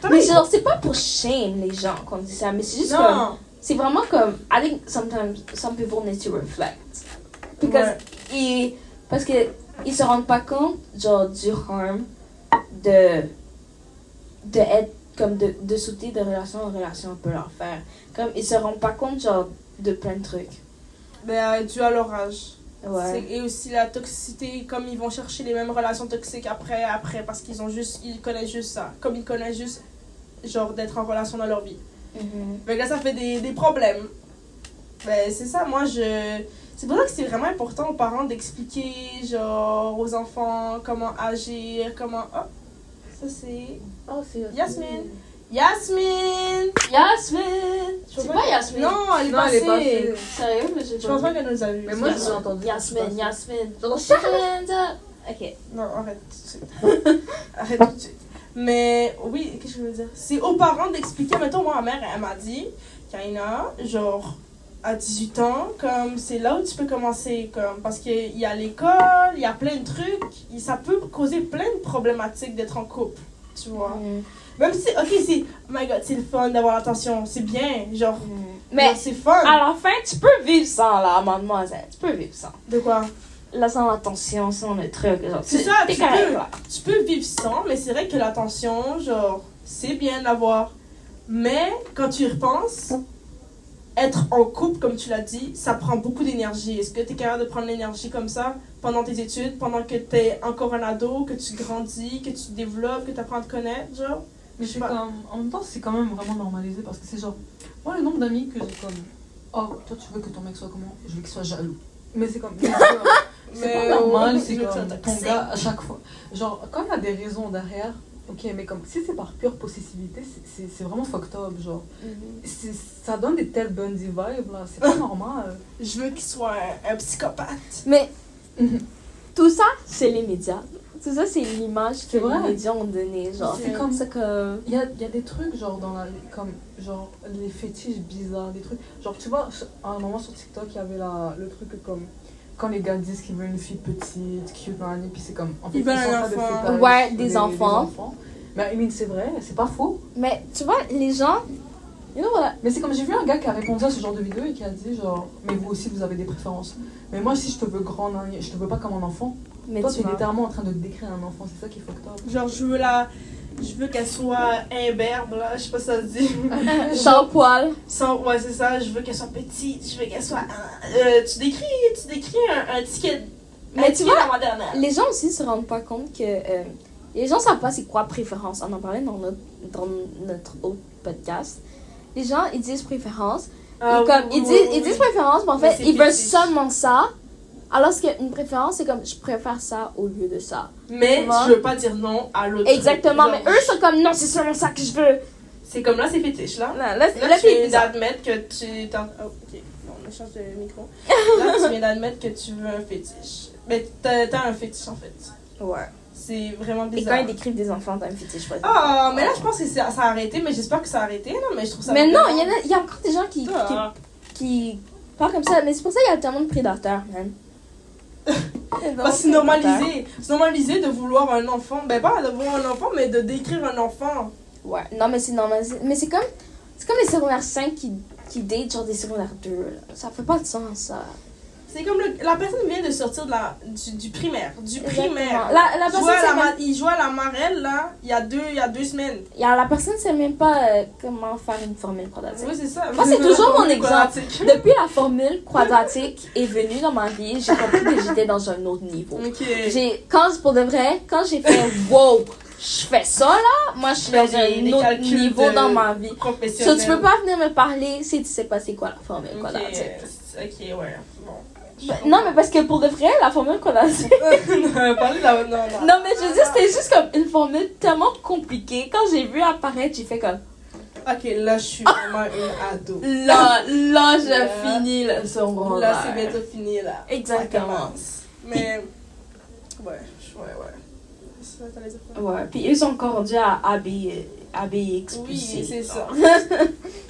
mais genre, c'est pas pour shame les gens qu'on dit ça, mais c'est juste comme. Non. C'est vraiment comme. I think sometimes some people need to reflect. Because Ouais. ils, parce que ils se rendent pas compte genre du harm de de être comme de, de sauter de relation en relation peut leur faire comme ils se rendent pas compte genre de plein de trucs Mais euh, dû à leur âge. ouais Et aussi la toxicité, comme ils vont chercher les mêmes relations toxiques après, après, parce qu'ils ont juste, ils connaissent juste ça. Comme ils connaissent juste, genre, d'être en relation dans leur vie. Mhm. Fait que là, ça fait des, des problèmes. Ben, c'est ça, moi, je... C'est pour ça que c'est vraiment important aux parents d'expliquer, genre, aux enfants comment agir, comment... Oh, ça c'est... oh c'est Yasmine. Yasmine! Yasmine c'est pas Yasmine Non, elle est Non, elle est passée. passée. sérieux mais j'ai Je pense pas qu'elle nous a vu. Mais moi, je Yasmine. l'ai entendu. Yasmine Yasmine up. ok Non, arrête tout de suite. arrête tout de suite. Mais oui, qu'est-ce que je veux dire? C'est aux parents d'expliquer. Mettons, moi, ma mère, elle m'a dit, Kaina, genre, à 18 ans, comme c'est là où tu peux commencer. Comme, parce qu'il y a l'école, il y a plein de trucs. ça peut causer plein de problématiques d'être en couple. Tu vois? Mhm. Même si, ok, c'est, oh my god, c'est le fun d'avoir l'attention. C'est bien, genre, mais c'est fun. à la fin tu peux vivre sans là mademoiselle tu peux vivre sans De quoi? Là sans l'attention sans le truc genre C'est tu- ça, tu peux. tu peux vivre sans, mais c'est vrai que l'attention, genre, c'est bien d'avoir. Mais quand tu y repenses, être en couple, comme tu l'as dit, ça prend beaucoup d'énergie. Est-ce que tu es capable de prendre l'énergie comme ça pendant tes études, pendant que tu es encore un ado, que tu grandis, que tu développes, que tu apprends à te connaître, genre? Mais Je sais pas. comme, en même temps, c'est quand même vraiment normalisé parce que c'est genre, moi, le nombre d'amis que j'ai comme, oh, toi, tu veux que ton mec soit comment? Je veux qu'il soit jaloux. Mais c'est comme, c'est pas normal, c'est que comme ça ton gars à chaque fois. Genre, quand il y a des raisons derrière, ok, mais comme si c'est par pure possessivité, c'est- vraiment fucked up, genre. C'est- Ça donne des telles bonnes vibes, là, c'est pas normal. Je veux qu'il soit un, un psychopathe. Mais tout ça, c'est les médias. Tout ça, c'est l'image que vrai. les médias ont donnée. Genre, C'est comme- c'est comme. Il y a, y a des trucs, genre, dans la, comme, genre, les fétiches bizarres, des trucs. Genre, tu vois, à un moment sur TikTok, il y avait la, le truc comme, quand les gars disent qu'ils veulent une fille petite, cute, nan, et puis c'est comme, en fait, Ils veulent un de enfant. fœtus, Ouais, des enfants. Mais I mean, c'est vrai, c'est pas faux. Mais tu vois, les gens. You know what? Mais c'est comme, j'ai vu un gars qui a répondu à ce genre de vidéo et qui a dit, genre, mais vous aussi, vous avez des préférences. Mais moi, si je te veux grand, nan, je te veux pas comme un enfant. Mais Toi, tu es littéralement en train de décrire un enfant, c'est ça qui est fucked up. Genre, je veux la. Je veux qu'elle soit imberbe, là, je sais pas si ça se dit. Sans poil. Sans, ouais, c'est ça, je veux qu'elle soit petite, je veux qu'elle soit. euh, tu décris, tu décris un, un ticket. Mais un tu ticket vois. Les gens aussi se rendent pas compte que. euh, les gens savent pas c'est quoi préférence. On en parlait dans notre, dans notre autre podcast. Les gens, ils disent préférence. Ah, Et comme, oui, ils, disent, oui, ils oui. disent préférence, mais en fait, ils veulent seulement ça. Alors qu'une préférence, c'est comme je préfère ça au lieu de ça. Mais Tu veux pas dire non à l'autre. Exactement, mais eux sont comme non, c'est seulement ça que je veux. C'est comme là, c'est fétiche, là. Là, là, Là, là, tu viens bizarre. d'admettre que tu. Oh, ok. Non, je change de micro. Là, tu viens d'admettre que tu veux un fétiche. Mais t'as t'as un fétiche en fait. Ouais. C'est vraiment Et quand bizarre. ils décrivent des enfants, t'as un fétiche, par exemple. Ah, mais là, je pense que ça, a arrêté, mais j'espère que ça a arrêté. Non, mais je trouve ça. Mais non, il y, a, il y a encore des gens qui, qui, Ah. qui parlent comme ça. Mais c'est pour ça qu'il y a tellement de prédateurs, man. C'est normalisé. C'est normalisé de vouloir un enfant. Ben, pas de vouloir un enfant, mais de décrire un enfant. Ouais, non, mais c'est normalisé. Mais c'est comme, c'est comme les secondaires 5 qui, qui datent genre des secondaires 2. Là. Ça fait pas de sens, ça. C'est comme le- la personne vient de sortir de la, du, du primaire. Du primaire. La, la Il personne, jouait, à la, sait ma- même, il jouait à la marelle, là, il y a deux, il y a deux semaines. y a- la personne sait même pas euh, comment faire une formule quadratique. Oui, c'est ça. Moi, c'est toujours mon exemple. Depuis la formule quadratique est venue dans ma vie, j'ai compris que j'étais dans un autre niveau. Ok. J'ai, quand, pour de vrai, quand j'ai fait wow, je fais ça là, moi je suis dans un autre niveau dans ma vie. So, tu peux pas venir me parler si tu sais pas c'est quoi la formule quadratique. ok, ouais. Bon. Ben, non, mais parce que pour de vrai, la formule non, parler de la. Non, non. non, mais je veux dire, c'était juste comme une formule tellement compliquée. Quand j'ai vu apparaître, j'ai fait comme. Ok, là, je suis vraiment une ado. Là, là, j'ai Là. fini le secondaire. Là, c'est bientôt fini, là. Exactement. Mais. Ouais, ouais, ouais. Ça? Ouais, puis ils sont encore rendus à AB, ABX. Oui, c'est ça.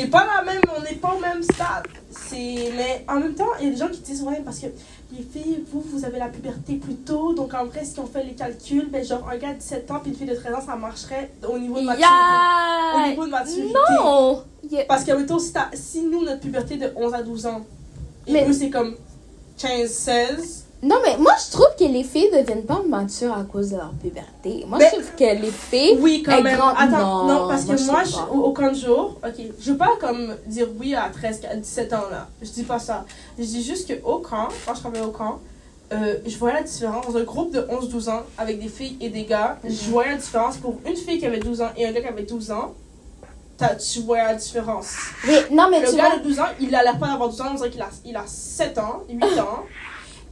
c'est pas la même, on n'est pas au même stade. C'est, mais en même temps, il y a des gens qui disent, ouais, parce que les filles, vous, vous avez la puberté plus tôt, donc en vrai, si on fait les calculs, ben genre un gars de 17 ans puis une fille de 13 ans, ça marcherait au niveau de maturité. Au Yeah! niveau de maturité. Non! Yeah. Parce que, mettons, si, si nous, notre puberté de 11 à 12 ans, et Mais- eux, c'est comme 15, 16. Non, mais moi, je trouve que les filles ne deviennent pas matures à cause de leur puberté. Moi, Mais- je trouve que les filles. Oui, quand même. grande- Attends, non, non, parce moi, que moi, je- au, camp de jour, ok, je veux pas comme dire oui à 13, 14, 17 ans là. Je dis pas ça. Je dis juste que au camp, quand je travaillais au camp, euh, je voyais la différence dans un groupe de 11-12 ans avec des filles et des gars. Mhm. Je voyais la différence pour une fille qui avait 12 ans et un gars qui avait 12 ans. Tu voyais la différence. Oui, non, mais Le tu gars vois. de 12 ans, il a l'air pas d'avoir 12 ans, on dirait qu'il a, il a 7 ans, 8 ans.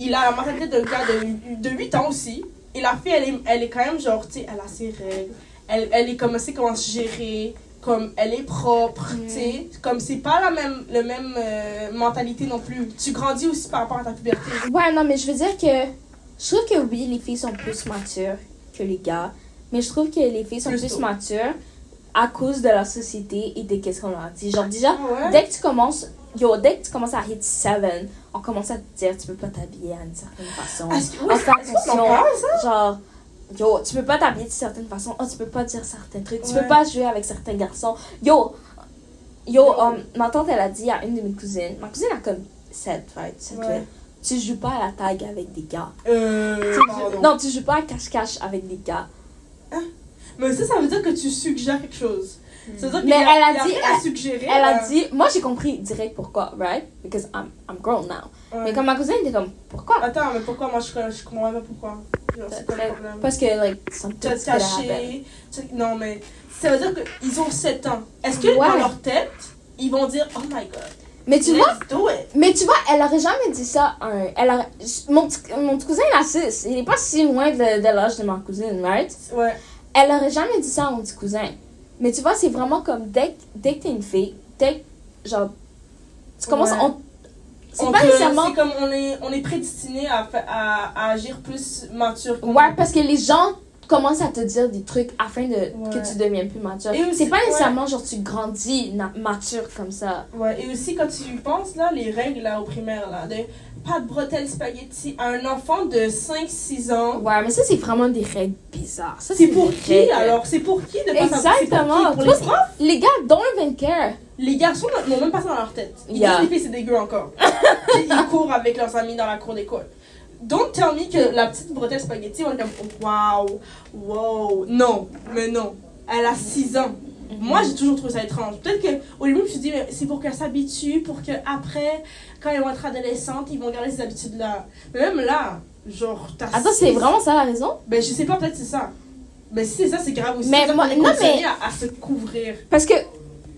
Il a la mentalité d'un gars de, de 8 ans aussi. Et la fille, elle est, elle est quand même genre, tu sais, elle a ses règles. Elle, elle est comme, elle sait comment se gérer. Comme elle est propre, Mm. tu sais. Comme c'est pas la même, le même euh, mentalité non plus. Tu grandis aussi par rapport à ta puberté. Ouais, non, mais je veux dire que. Je trouve que oui, les filles sont plus matures que les gars. Mais je trouve que les filles sont Plus plus, matures à cause de la société et de qu'est-ce qu'on leur dit. Genre, déjà, ouais? dès que tu commences. Yo, dès que tu commences à hit 7, on commence à te dire tu peux pas t'habiller à une certaine façon. On oui, fait est-ce qu'on en attention. Genre, yo, tu peux pas t'habiller d'une certaine façon. Oh, tu peux pas dire certains trucs. Tu Ouais. peux pas jouer avec certains garçons. Yo, yo, um, ma tante, elle a dit à une de mes cousines. Ma cousine a comme 7, right? 7, Ouais. Tu joues pas à la tag avec des gars. Euh, Tu joues- pardon. non, tu joues pas à cache-cache avec des gars. Mais ça, ça veut dire que tu suggères quelque chose. Mais a- elle a dit- elle- suggérer. Elle a là. dit, moi j'ai compris direct pourquoi, right? Because I'm, I'm grown now. Ouais. Mais comme ma cousine était comme, pourquoi? Attends, mais pourquoi? Moi je, je comprends pas pourquoi Genre, c'est quoi le problème? Parce que, like, Tu as something's gonna happen. caché. Non, mais ça veut dire qu'ils ont 7 ans. Est-ce que dans leur tête, ils vont dire Oh my god, Mais tu let's vois, mais tu vois, elle aurait jamais dit ça à un. Elle aurait, mon, mon cousin, il a 6. Il est pas si loin de, de l'âge de ma cousine, right? Ouais. Elle aurait jamais dit ça à mon petit cousin. Mais tu vois, c'est vraiment comme dès, que- dès que t'es une fille, dès que, genre, tu commences, Ouais. on- c'est pas nécessairement. C'est comme on est, on est prédestiné à, à, à agir plus mature. Ouais, parce que les gens commencent à te dire des trucs afin de, Ouais. que tu deviennes plus mature. C'est pas ouais. nécessairement genre tu grandis mature comme ça. Ouais, et aussi quand tu y penses, là, les règles là, au primaire, là, de pas de bretelles spaghetti à un enfant de 5-6 ans. Ouais, mais ça, c'est vraiment des règles bizarres. C'est pour qui règles. alors? C'est pour qui de pas Exactement. pour, qui? pour les profs? Les gars, don't even care. Les garçons n'ont même pas ça dans leur tête. Ils Yeah. disent les filles c'est dégueu encore. Ils courent avec leurs amis dans la cour d'école. Don't tell me que la petite bretelle spaghetti, on est comme waouh, wow. Non, mais non. Elle a 6 ans. Moi, j'ai toujours trouvé ça étrange. Peut-être qu'au début, je me suis dit, mais c'est pour qu'elle s'habitue, pour qu'après, quand elles vont être adolescentes, ils vont garder ces habitudes-là. Mais même là, genre, t'as. Attends, c'est vraiment ça la raison? Ben, je sais pas, peut-être c'est ça. Mais si c'est ça, c'est grave aussi. Mais moi- non, mais- à, à se couvrir. Parce que.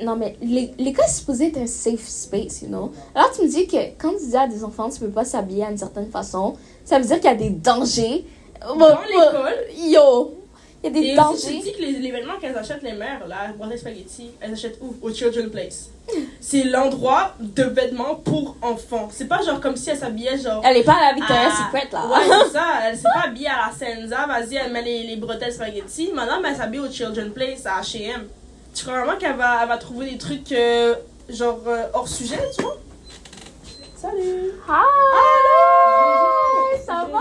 Non, mais l'école, c'est supposé être un safe space, you know? Alors, tu me dis que quand tu dis à des enfants, tu peux pas s'habiller à une certaine façon, ça veut dire qu'il y a des dangers. Dans l'école, Yo! Il y a des Et aussi, dangers. tu dis que les- l'événement qu'elles achètent, les mères, là, à spaghetti, elles achètent où? Au Children's Place. C'est l'endroit de vêtements pour enfants. C'est pas genre comme si elles s'habillaient genre. Elle est pas à la Victoria's Ah, Secret, là. Ouais, c'est ça. Elle s'est pas habillée à la Senza. Vas-y, elle met les, les bretelles spaghetti. Maintenant, elle s'habille au Children's Place à H&M. Tu crois vraiment qu'elle va, elle va trouver des trucs euh, genre euh, hors sujet, tu vois? Salut Hi! Ça va?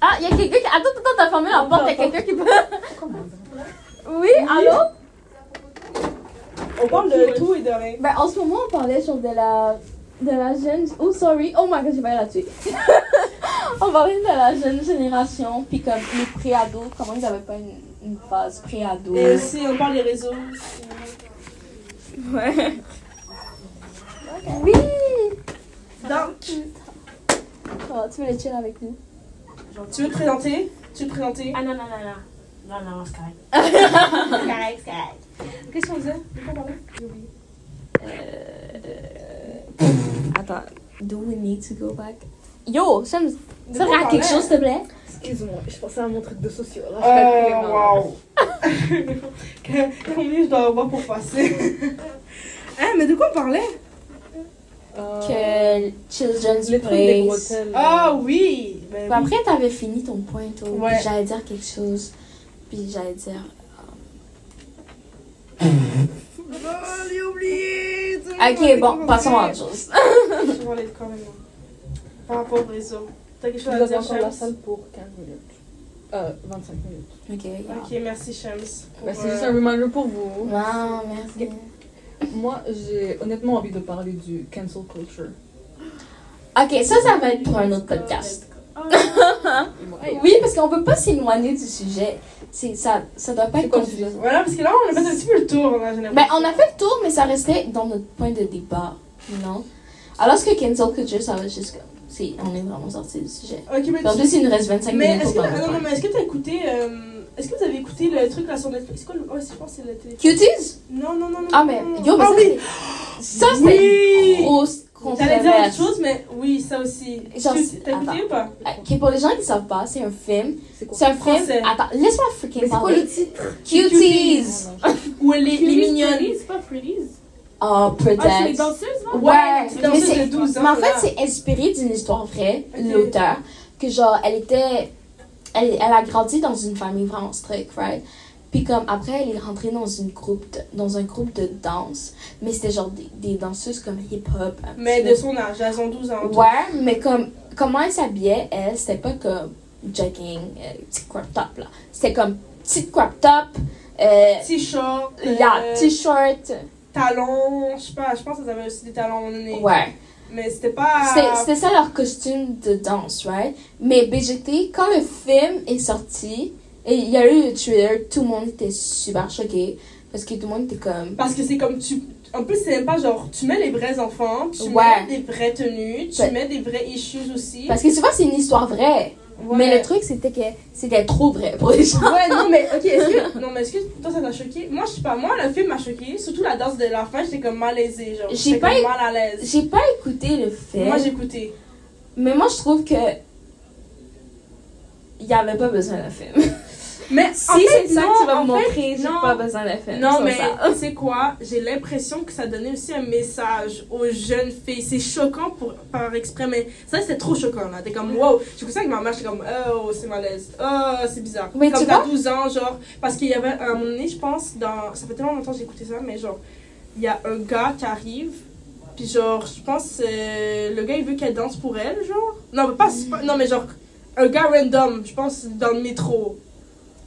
Ah, il y a quelqu'un qui. Attends, attends, t'as fermé la porte, il y a quelqu'un qui peut. Oui, allô? On parle de tout et de rien. Ben, en ce moment, on parlait sur de la. de la jeune. Oh, sorry. Oh my god, j'ai pas là-dessus. on parlait de la jeune génération, puis comme les pré-ados, comment ils avaient pas une, une phase pré-ado. Et aussi, on parle des réseaux. Ouais. Oui! Donc, Oh, tu veux les chill avec nous? tu veux te présenter? Tu veux te présenter? Ah non, non, non, non. Non, non, c'est correct. c'est correct, c'est correct. Qu'est-ce qu'on faisait De quoi on parlait Attends. Do we need to go back? Yo, ça me. De Ça rend quelque chose, s'il te plaît? Excuse-moi, je pensais à mon truc de sociaux. Là, Oh, wow Combien je dois avoir pour passer Hein, mais de quoi on parlait? Que Children's des Place. Ah oui ben oui. après, t'avais fini ton point, toi. Ouais. J'allais dire quelque chose. Puis j'allais dire. Oh, j'ai oublié vois, Ok, bon, passons à autre chose. Je vois les quand même. Par rapport au réseau. Quelque chose Nous à avons dire, encore la salle pour 15 minutes. Euh, 25 minutes. Ok, yeah. Ok, merci Shams. pour, Bah, c'est euh, juste un reminder pour vous. Wow, merci. Moi, j'ai honnêtement envie de parler du cancel culture. Ok, ça, ça va être pour un autre podcast. Ouais. Oui, parce qu'on peut pas s'éloigner du sujet. C'est, ça, ça doit pas C'est être quoi le sujet? Voilà, parce que là, on a fait un petit peu le tour, là, j'ai Ben, on a fait le tour, mais ça restait dans notre point de débat, non? Alors que cancel culture, ça va juste comme. C'est- On est vraiment sorti du sujet. Ok, mais en tu- plus, il nous reste 25 Mais minutes est-ce que, ah, non, non, mais est-ce que t'as écouté. euh, Est-ce que vous avez écouté le truc là sur Netflix? C'est quoi le. Oh, je pense que c'est la télé. Cuties? Non, non, non, non. Ah, mais. Yo, mais ah, ça, oui. c'est. Ça, c'est Oui. grosse J'allais dire autre chose, mais oui, ça aussi. Genre, Tu- T'as écouté ou pas? Ok, pour les gens qui savent pas, c'est un film. C'est un Français. film. Attends, laisse-moi freaking c'est quoi parler. le titre? Cuties! Non, non, Ou les, les mignonnes. Pretties, c'est pas Pretties. Oh, Ah, c'est les peut-être. danseuses, non? Ouais, c'est mais c'est. de 12 ans. Mais en fait, c'est inspiré d'une histoire vraie, Ok. l'auteur. Que genre, elle était. Elle, elle a grandi dans une famille vraiment stricte, right? Puis comme après, elle est rentrée dans, une groupe de- dans un groupe de danse. Mais c'était genre des, des danseuses comme hip-hop. Mais de peu. son âge, elles ont 12 ans. Ouais, mais comme. Comment elle s'habillait, elle, c'était pas comme jogging, euh, petit crop top, là. C'était comme petite crop top, euh, T-shirt. yeah, euh, t-shirt. Talons. Je sais pas, je pense qu'elles avaient aussi des talons donné. Ouais. Mais c'était pas. C'était ça leur costume de danse, right? Mais BGT, quand le film est sorti, et il y a eu le trailer, tout le monde était super choqué. Parce que tout le monde était comme. Parce que c'est comme tu. En plus, c'est même pas genre. Tu mets les vrais enfants, tu Ouais. mets des vraies tenues, tu mets des vrais issues aussi. Parce que souvent, c'est une histoire vraie. Ouais. Mais le truc, c'était que c'était trop vrai pour les gens. Ouais, non, mais ok, est-ce que. Non, mais est-ce que toi ça t'a choqué? Moi, je sais pas, moi, le film m'a choqué. Surtout la danse de la fin, j'étais comme malaisée, genre. J'étais comme mal à l'aise. J'ai pas écouté le film. Moi, j'ai écouté. Mais moi, je trouve que. Il y avait pas besoin d'un film. Mais Si en fait, c'est ça que tu vas me montrer, j'ai non. pas besoin d'un film. Non, mais tu sais quoi? J'ai l'impression que ça donnait aussi un message aux jeunes filles. C'est choquant pour, par exprès, mais ça, c'était trop choquant, là. T'es comme, wow. J'ai ça avec ma mère, j'étais comme, oh, c'est malaise. Oh, c'est bizarre. Mais comme t'as vois- 12 ans, genre. Parce qu'il y avait un moment donné, je pense, dans. Ça fait tellement longtemps que j'ai écouté ça, mais genre, il y a un gars qui arrive. Puis genre, je pense, euh, le gars, il veut qu'elle danse pour elle, genre. Non, mais pas, c'est pas- non, mais genre, un gars random, je pense, dans le métro.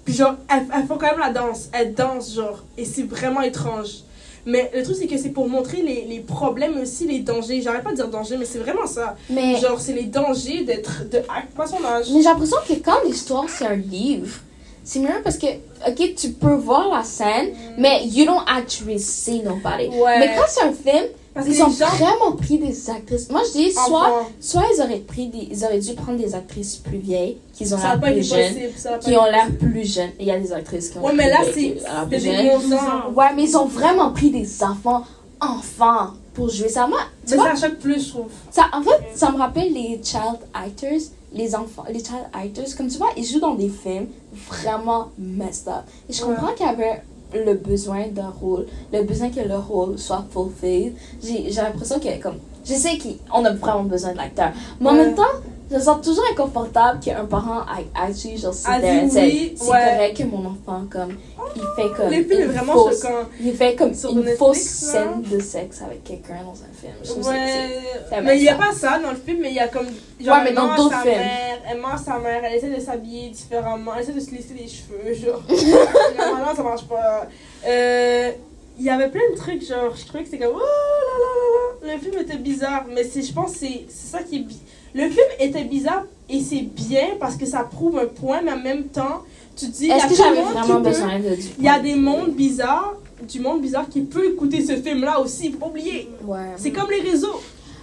Puis genre, elles, elles font quand même la danse. Elles dansent, genre. Et c'est vraiment étrange. Mais le truc, c'est que c'est pour montrer les, les problèmes aussi, les dangers. J'arrête pas de dire danger, mais c'est vraiment ça. Mais, Genre, c'est les dangers d'être de à pas son âge. mais j'ai l'impression que quand l'histoire, c'est un livre, c'est mieux parce que, ok, tu peux voir la scène, mais you don't actually see nobody. Ouais. Mais quand c'est un film, Parce ils ont gens. vraiment pris des actrices. Moi, je dis, soit, soit ils, auraient pris des, ils auraient dû prendre des actrices plus vieilles, qui ont l'air plus jeunes, qui ont l'air plus jeunes. Et il y a des actrices qui ont Ouais, mais là, c'est des- qui ont l'air plus c'est des jeunes. 11 ans. Ouais, mais ils ont vraiment pris des enfants, enfants, pour jouer ça. Moi, Mais vois, ça choque plus, je trouve. ça, en fait, ça me rappelle les child actors les enfants, les child actors, comme tu vois, ils jouent dans des films vraiment messed up. Et je Ouais. comprends qu'il y avait le besoin d'un rôle, le besoin que le rôle soit fulfilled. J'ai l'impression que, comme, je sais qu'on a vraiment besoin de l'acteur. Mais en Ouais. même temps, je me sens toujours inconfortable qu'un parent a actually, genre, say, oui, c'est ouais. correct que mon enfant, comme, il fait comme. Les films vraiment fausse- choquant. Il fait comme une Netflix, fausse là. scène de sexe avec quelqu'un dans un film. Je que c'est- Ouais, c'est mais il n'y a pas ça dans le film, mais il y a comme. Ouais, mais elle dans d'autres sa films. Mère, elle ment sa mère, elle essaie de s'habiller différemment, elle essaie de se lisser les cheveux, genre. Normalement, ça marche pas. Euh, Il y avait plein de trucs, genre, je trouvais que c'était comme. Oh là là là là. Le film était bizarre, mais c'est, je pense que c'est c'est ça qui est. Le film était bizarre et c'est bien parce que ça prouve un point, mais en même temps, tu dis. il y a Est-ce que vraiment peut- besoin de Il y a des mondes bizarres, du monde bizarre qui peut écouter ce film-là aussi, faut pas oublier. Ouais. C'est comme les réseaux.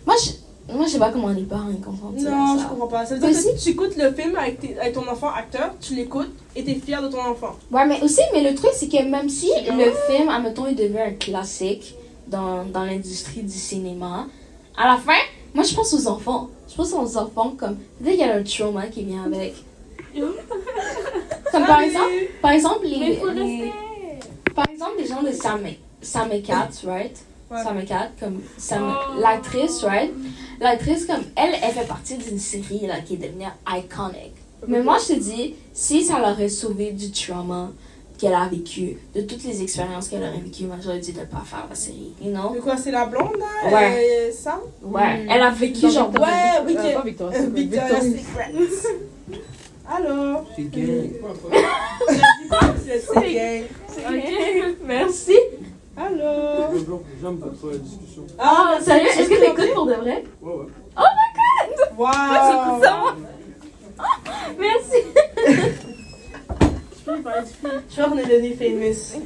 Moi, je, moi, je sais pas comment les parents ils comprennent Non, ça. je comprends pas. Ça veut dire que si tu écoutes le film avec, tes- avec ton enfant acteur, tu l'écoutes et t'es fier de ton enfant. Ouais, mais aussi, mais le truc, c'est que même si le film, admettons, est devenu un classique dans, dans l'industrie du cinéma, à la fin, moi, je pense aux enfants. Je pense aux enfants comme. Peut-être qu'il y a un trauma qui vient avec. comme par exemple, par exemple, les. Par exemple, les gens de Sam, Sam et Cat, right? Ouais. Sam et Cat, comme Sam, Oh. l'actrice, right? L'actrice, comme elle, elle fait partie d'une série là, qui est devenue iconic. Mais moi, je te dis, si ça l'aurait sauvé du trauma qu'elle a vécu, de toutes les expériences qu'elle aurait vécues, moi, j'aurais dit de ne pas faire la série, you know? De quoi, c'est la blonde, là? Ouais. Euh, ça? Ouais, Mm. elle a vécu genre. Ouais, oui, Euh, pas Victor, Euh, Victoria's Secret. Alors, C'est gay. c'est gang. Ok, merci. Alors. J'aime votre discussion. Ah, merci, sérieux? Est-ce que t'écoutes pour de vrai? Ouais, ouais. Wow! Merci. Genre, on est devenus famous.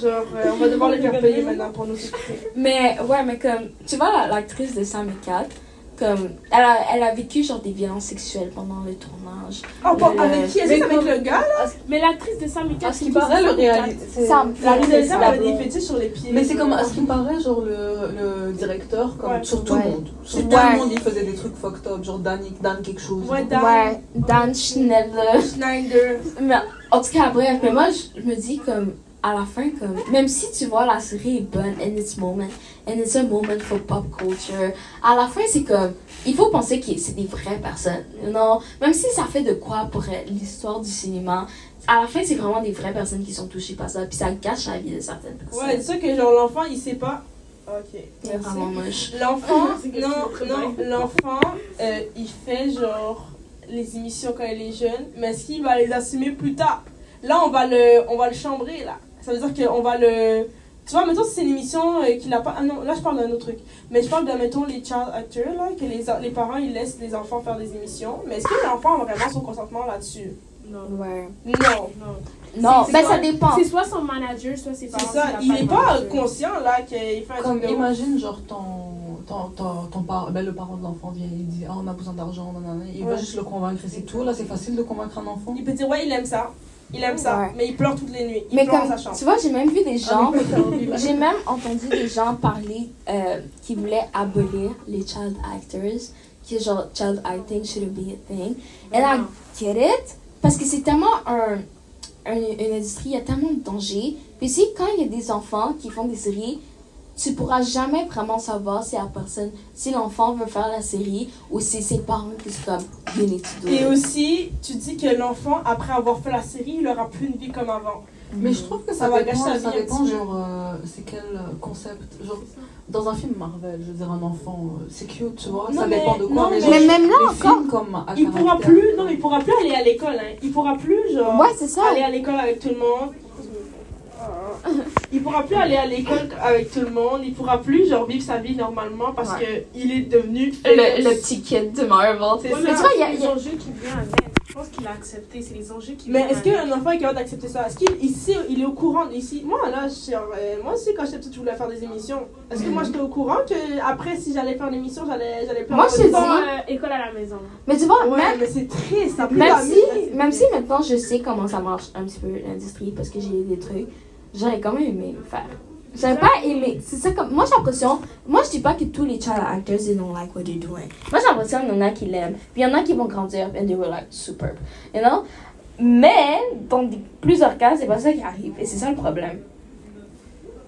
Genre, euh, on va devoir les faire payer maintenant pour nous écouter. Mais ouais, mais comme, tu vois, la- l'actrice de Sam et Cat, comme, elle a, elle a vécu genre des violences sexuelles pendant le tournage. Oh, bon, Le- avec qui? Est-ce avec le gars? Mais l'actrice de Sam À ce qui paraît, le réalisateur. Sam, La réalisatrice avait des fétiches sur les pieds. Mais c'est comme, à ce qui me paraît, genre le, le directeur, comme Ouais. sur tout le monde. Sur tout le monde, il faisait des trucs fucked up, genre Dan, Dan quelque chose. Ouais, Dan. Ouais, Dan Schneider. Schneider. Mais en tout cas, bref, mais moi, je me dis comme, à la fin, comme, même si tu vois la série est bonne in its moment, and it's a moment for pop culture, à la fin, c'est comme, il faut penser que c'est des vraies personnes. Non, même si ça fait de quoi pour l'histoire du cinéma, à la fin, c'est vraiment des vraies personnes qui sont touchées par ça, puis ça gâche la vie de certaines personnes. Ouais, c'est sûr que genre l'enfant il sait pas. Ok. c'est vraiment moche. L'enfant, non, non, l'enfant, euh, il fait genre les émissions quand il est jeune, mais est-ce qu'il va les assumer plus tard? Là, on va le, on va le chambrer là. Ça veut dire qu'on va le. Tu vois, mettons, si c'est une émission euh, qu'il a pas. Ah non, là, je parle d'un autre truc. Mais je parle de, mettons, les child actors, là, que les, les parents, ils laissent les enfants faire des émissions. Mais est-ce que l'enfant a vraiment son consentement là-dessus? Non. Ouais. Non. Non. Non, C'est- ben c'est ça dépend. C'est soit son manager, soit ses C'est parents. ça. qui Il l'a est pas manager. conscient, là, qu'il fait un Comme imagine, genre ton, ton, ton, ton par- ben, le parent de l'enfant vient, il dit Ah, on a besoin d'argent, nanana. il va Ouais. juste le convaincre, et c'est tout. Là, c'est facile de convaincre un enfant. Il peut dire, ouais, il aime ça. Il aime ça. Ouais. Mais il pleure toutes les nuits. Il Mais pleure comme, dans sa chambre. tu vois, j'ai même vu des gens, Ah, j'ai même entendu des gens parler euh, qui voulaient abolir les child actors, que genre child acting shouldn't be a thing. And I get it, parce que c'est tellement un, un- une industrie, il y a tellement de dangers. Puis si quand il y a des enfants qui font des séries, tu pourras jamais vraiment savoir si la personne, si l'enfant veut faire la série ou si ses parents qui sont comme, Et it. aussi, tu dis que l'enfant, après avoir fait la série, il aura plus une vie comme avant. Mais je trouve que ça, Ça va dépend, gâcher la ça dépend genre, euh, c'est quel euh, concept. Genre, dans un film Marvel, je veux dire, un enfant, euh, c'est cute, tu vois, Non, ça mais- dépend de quoi. non, mais, mais- genre, Mais même là encore. films comme à Il pourra plus, non, mais il pourra plus aller à l'école, hein. Il pourra plus, genre, Ouais, c'est ça. aller à l'école avec tout le monde. Il pourra plus aller à l'école avec tout le monde. Il pourra plus, genre, vivre sa vie normalement parce Ouais. que il est devenu. Le, le petit kid de Marvel. C'est Ouais, ça. mais tu vois, il y a- les enjeux qui viennent avec. Je pense qu'il a accepté. C'est les enjeux qui Mais est-ce qu'un enfant est capable d'accepter ça? Est-ce qu'il il est au courant? Ici Moi, là, je, genre, euh, moi aussi, quand j'étais petite, je voulais faire des émissions. Est-ce que moi, j'étais au courant que après, si j'allais faire une émission, j'allais, j'allais Moi, je Bon, dis- euh, école à la maison. Mais tu vois, Ouais, même, mais c'est triste. ça même si, même si maintenant je sais comment ça marche un petit peu l'industrie parce que j'ai des trucs, j'aurais quand même aimé le faire. J'avais pas aimé. C'est ça comme. Moi, j'ai l'impression. Moi, je dis pas que tous les child actors, they don't like what they're doing. Moi, j'ai l'impression qu'il y en a qui l'aiment. Puis il y en a qui vont grandir and they were like superb. You know? Mais, dans plusieurs cas, c'est pas ça qui arrive. Et c'est ça le problème.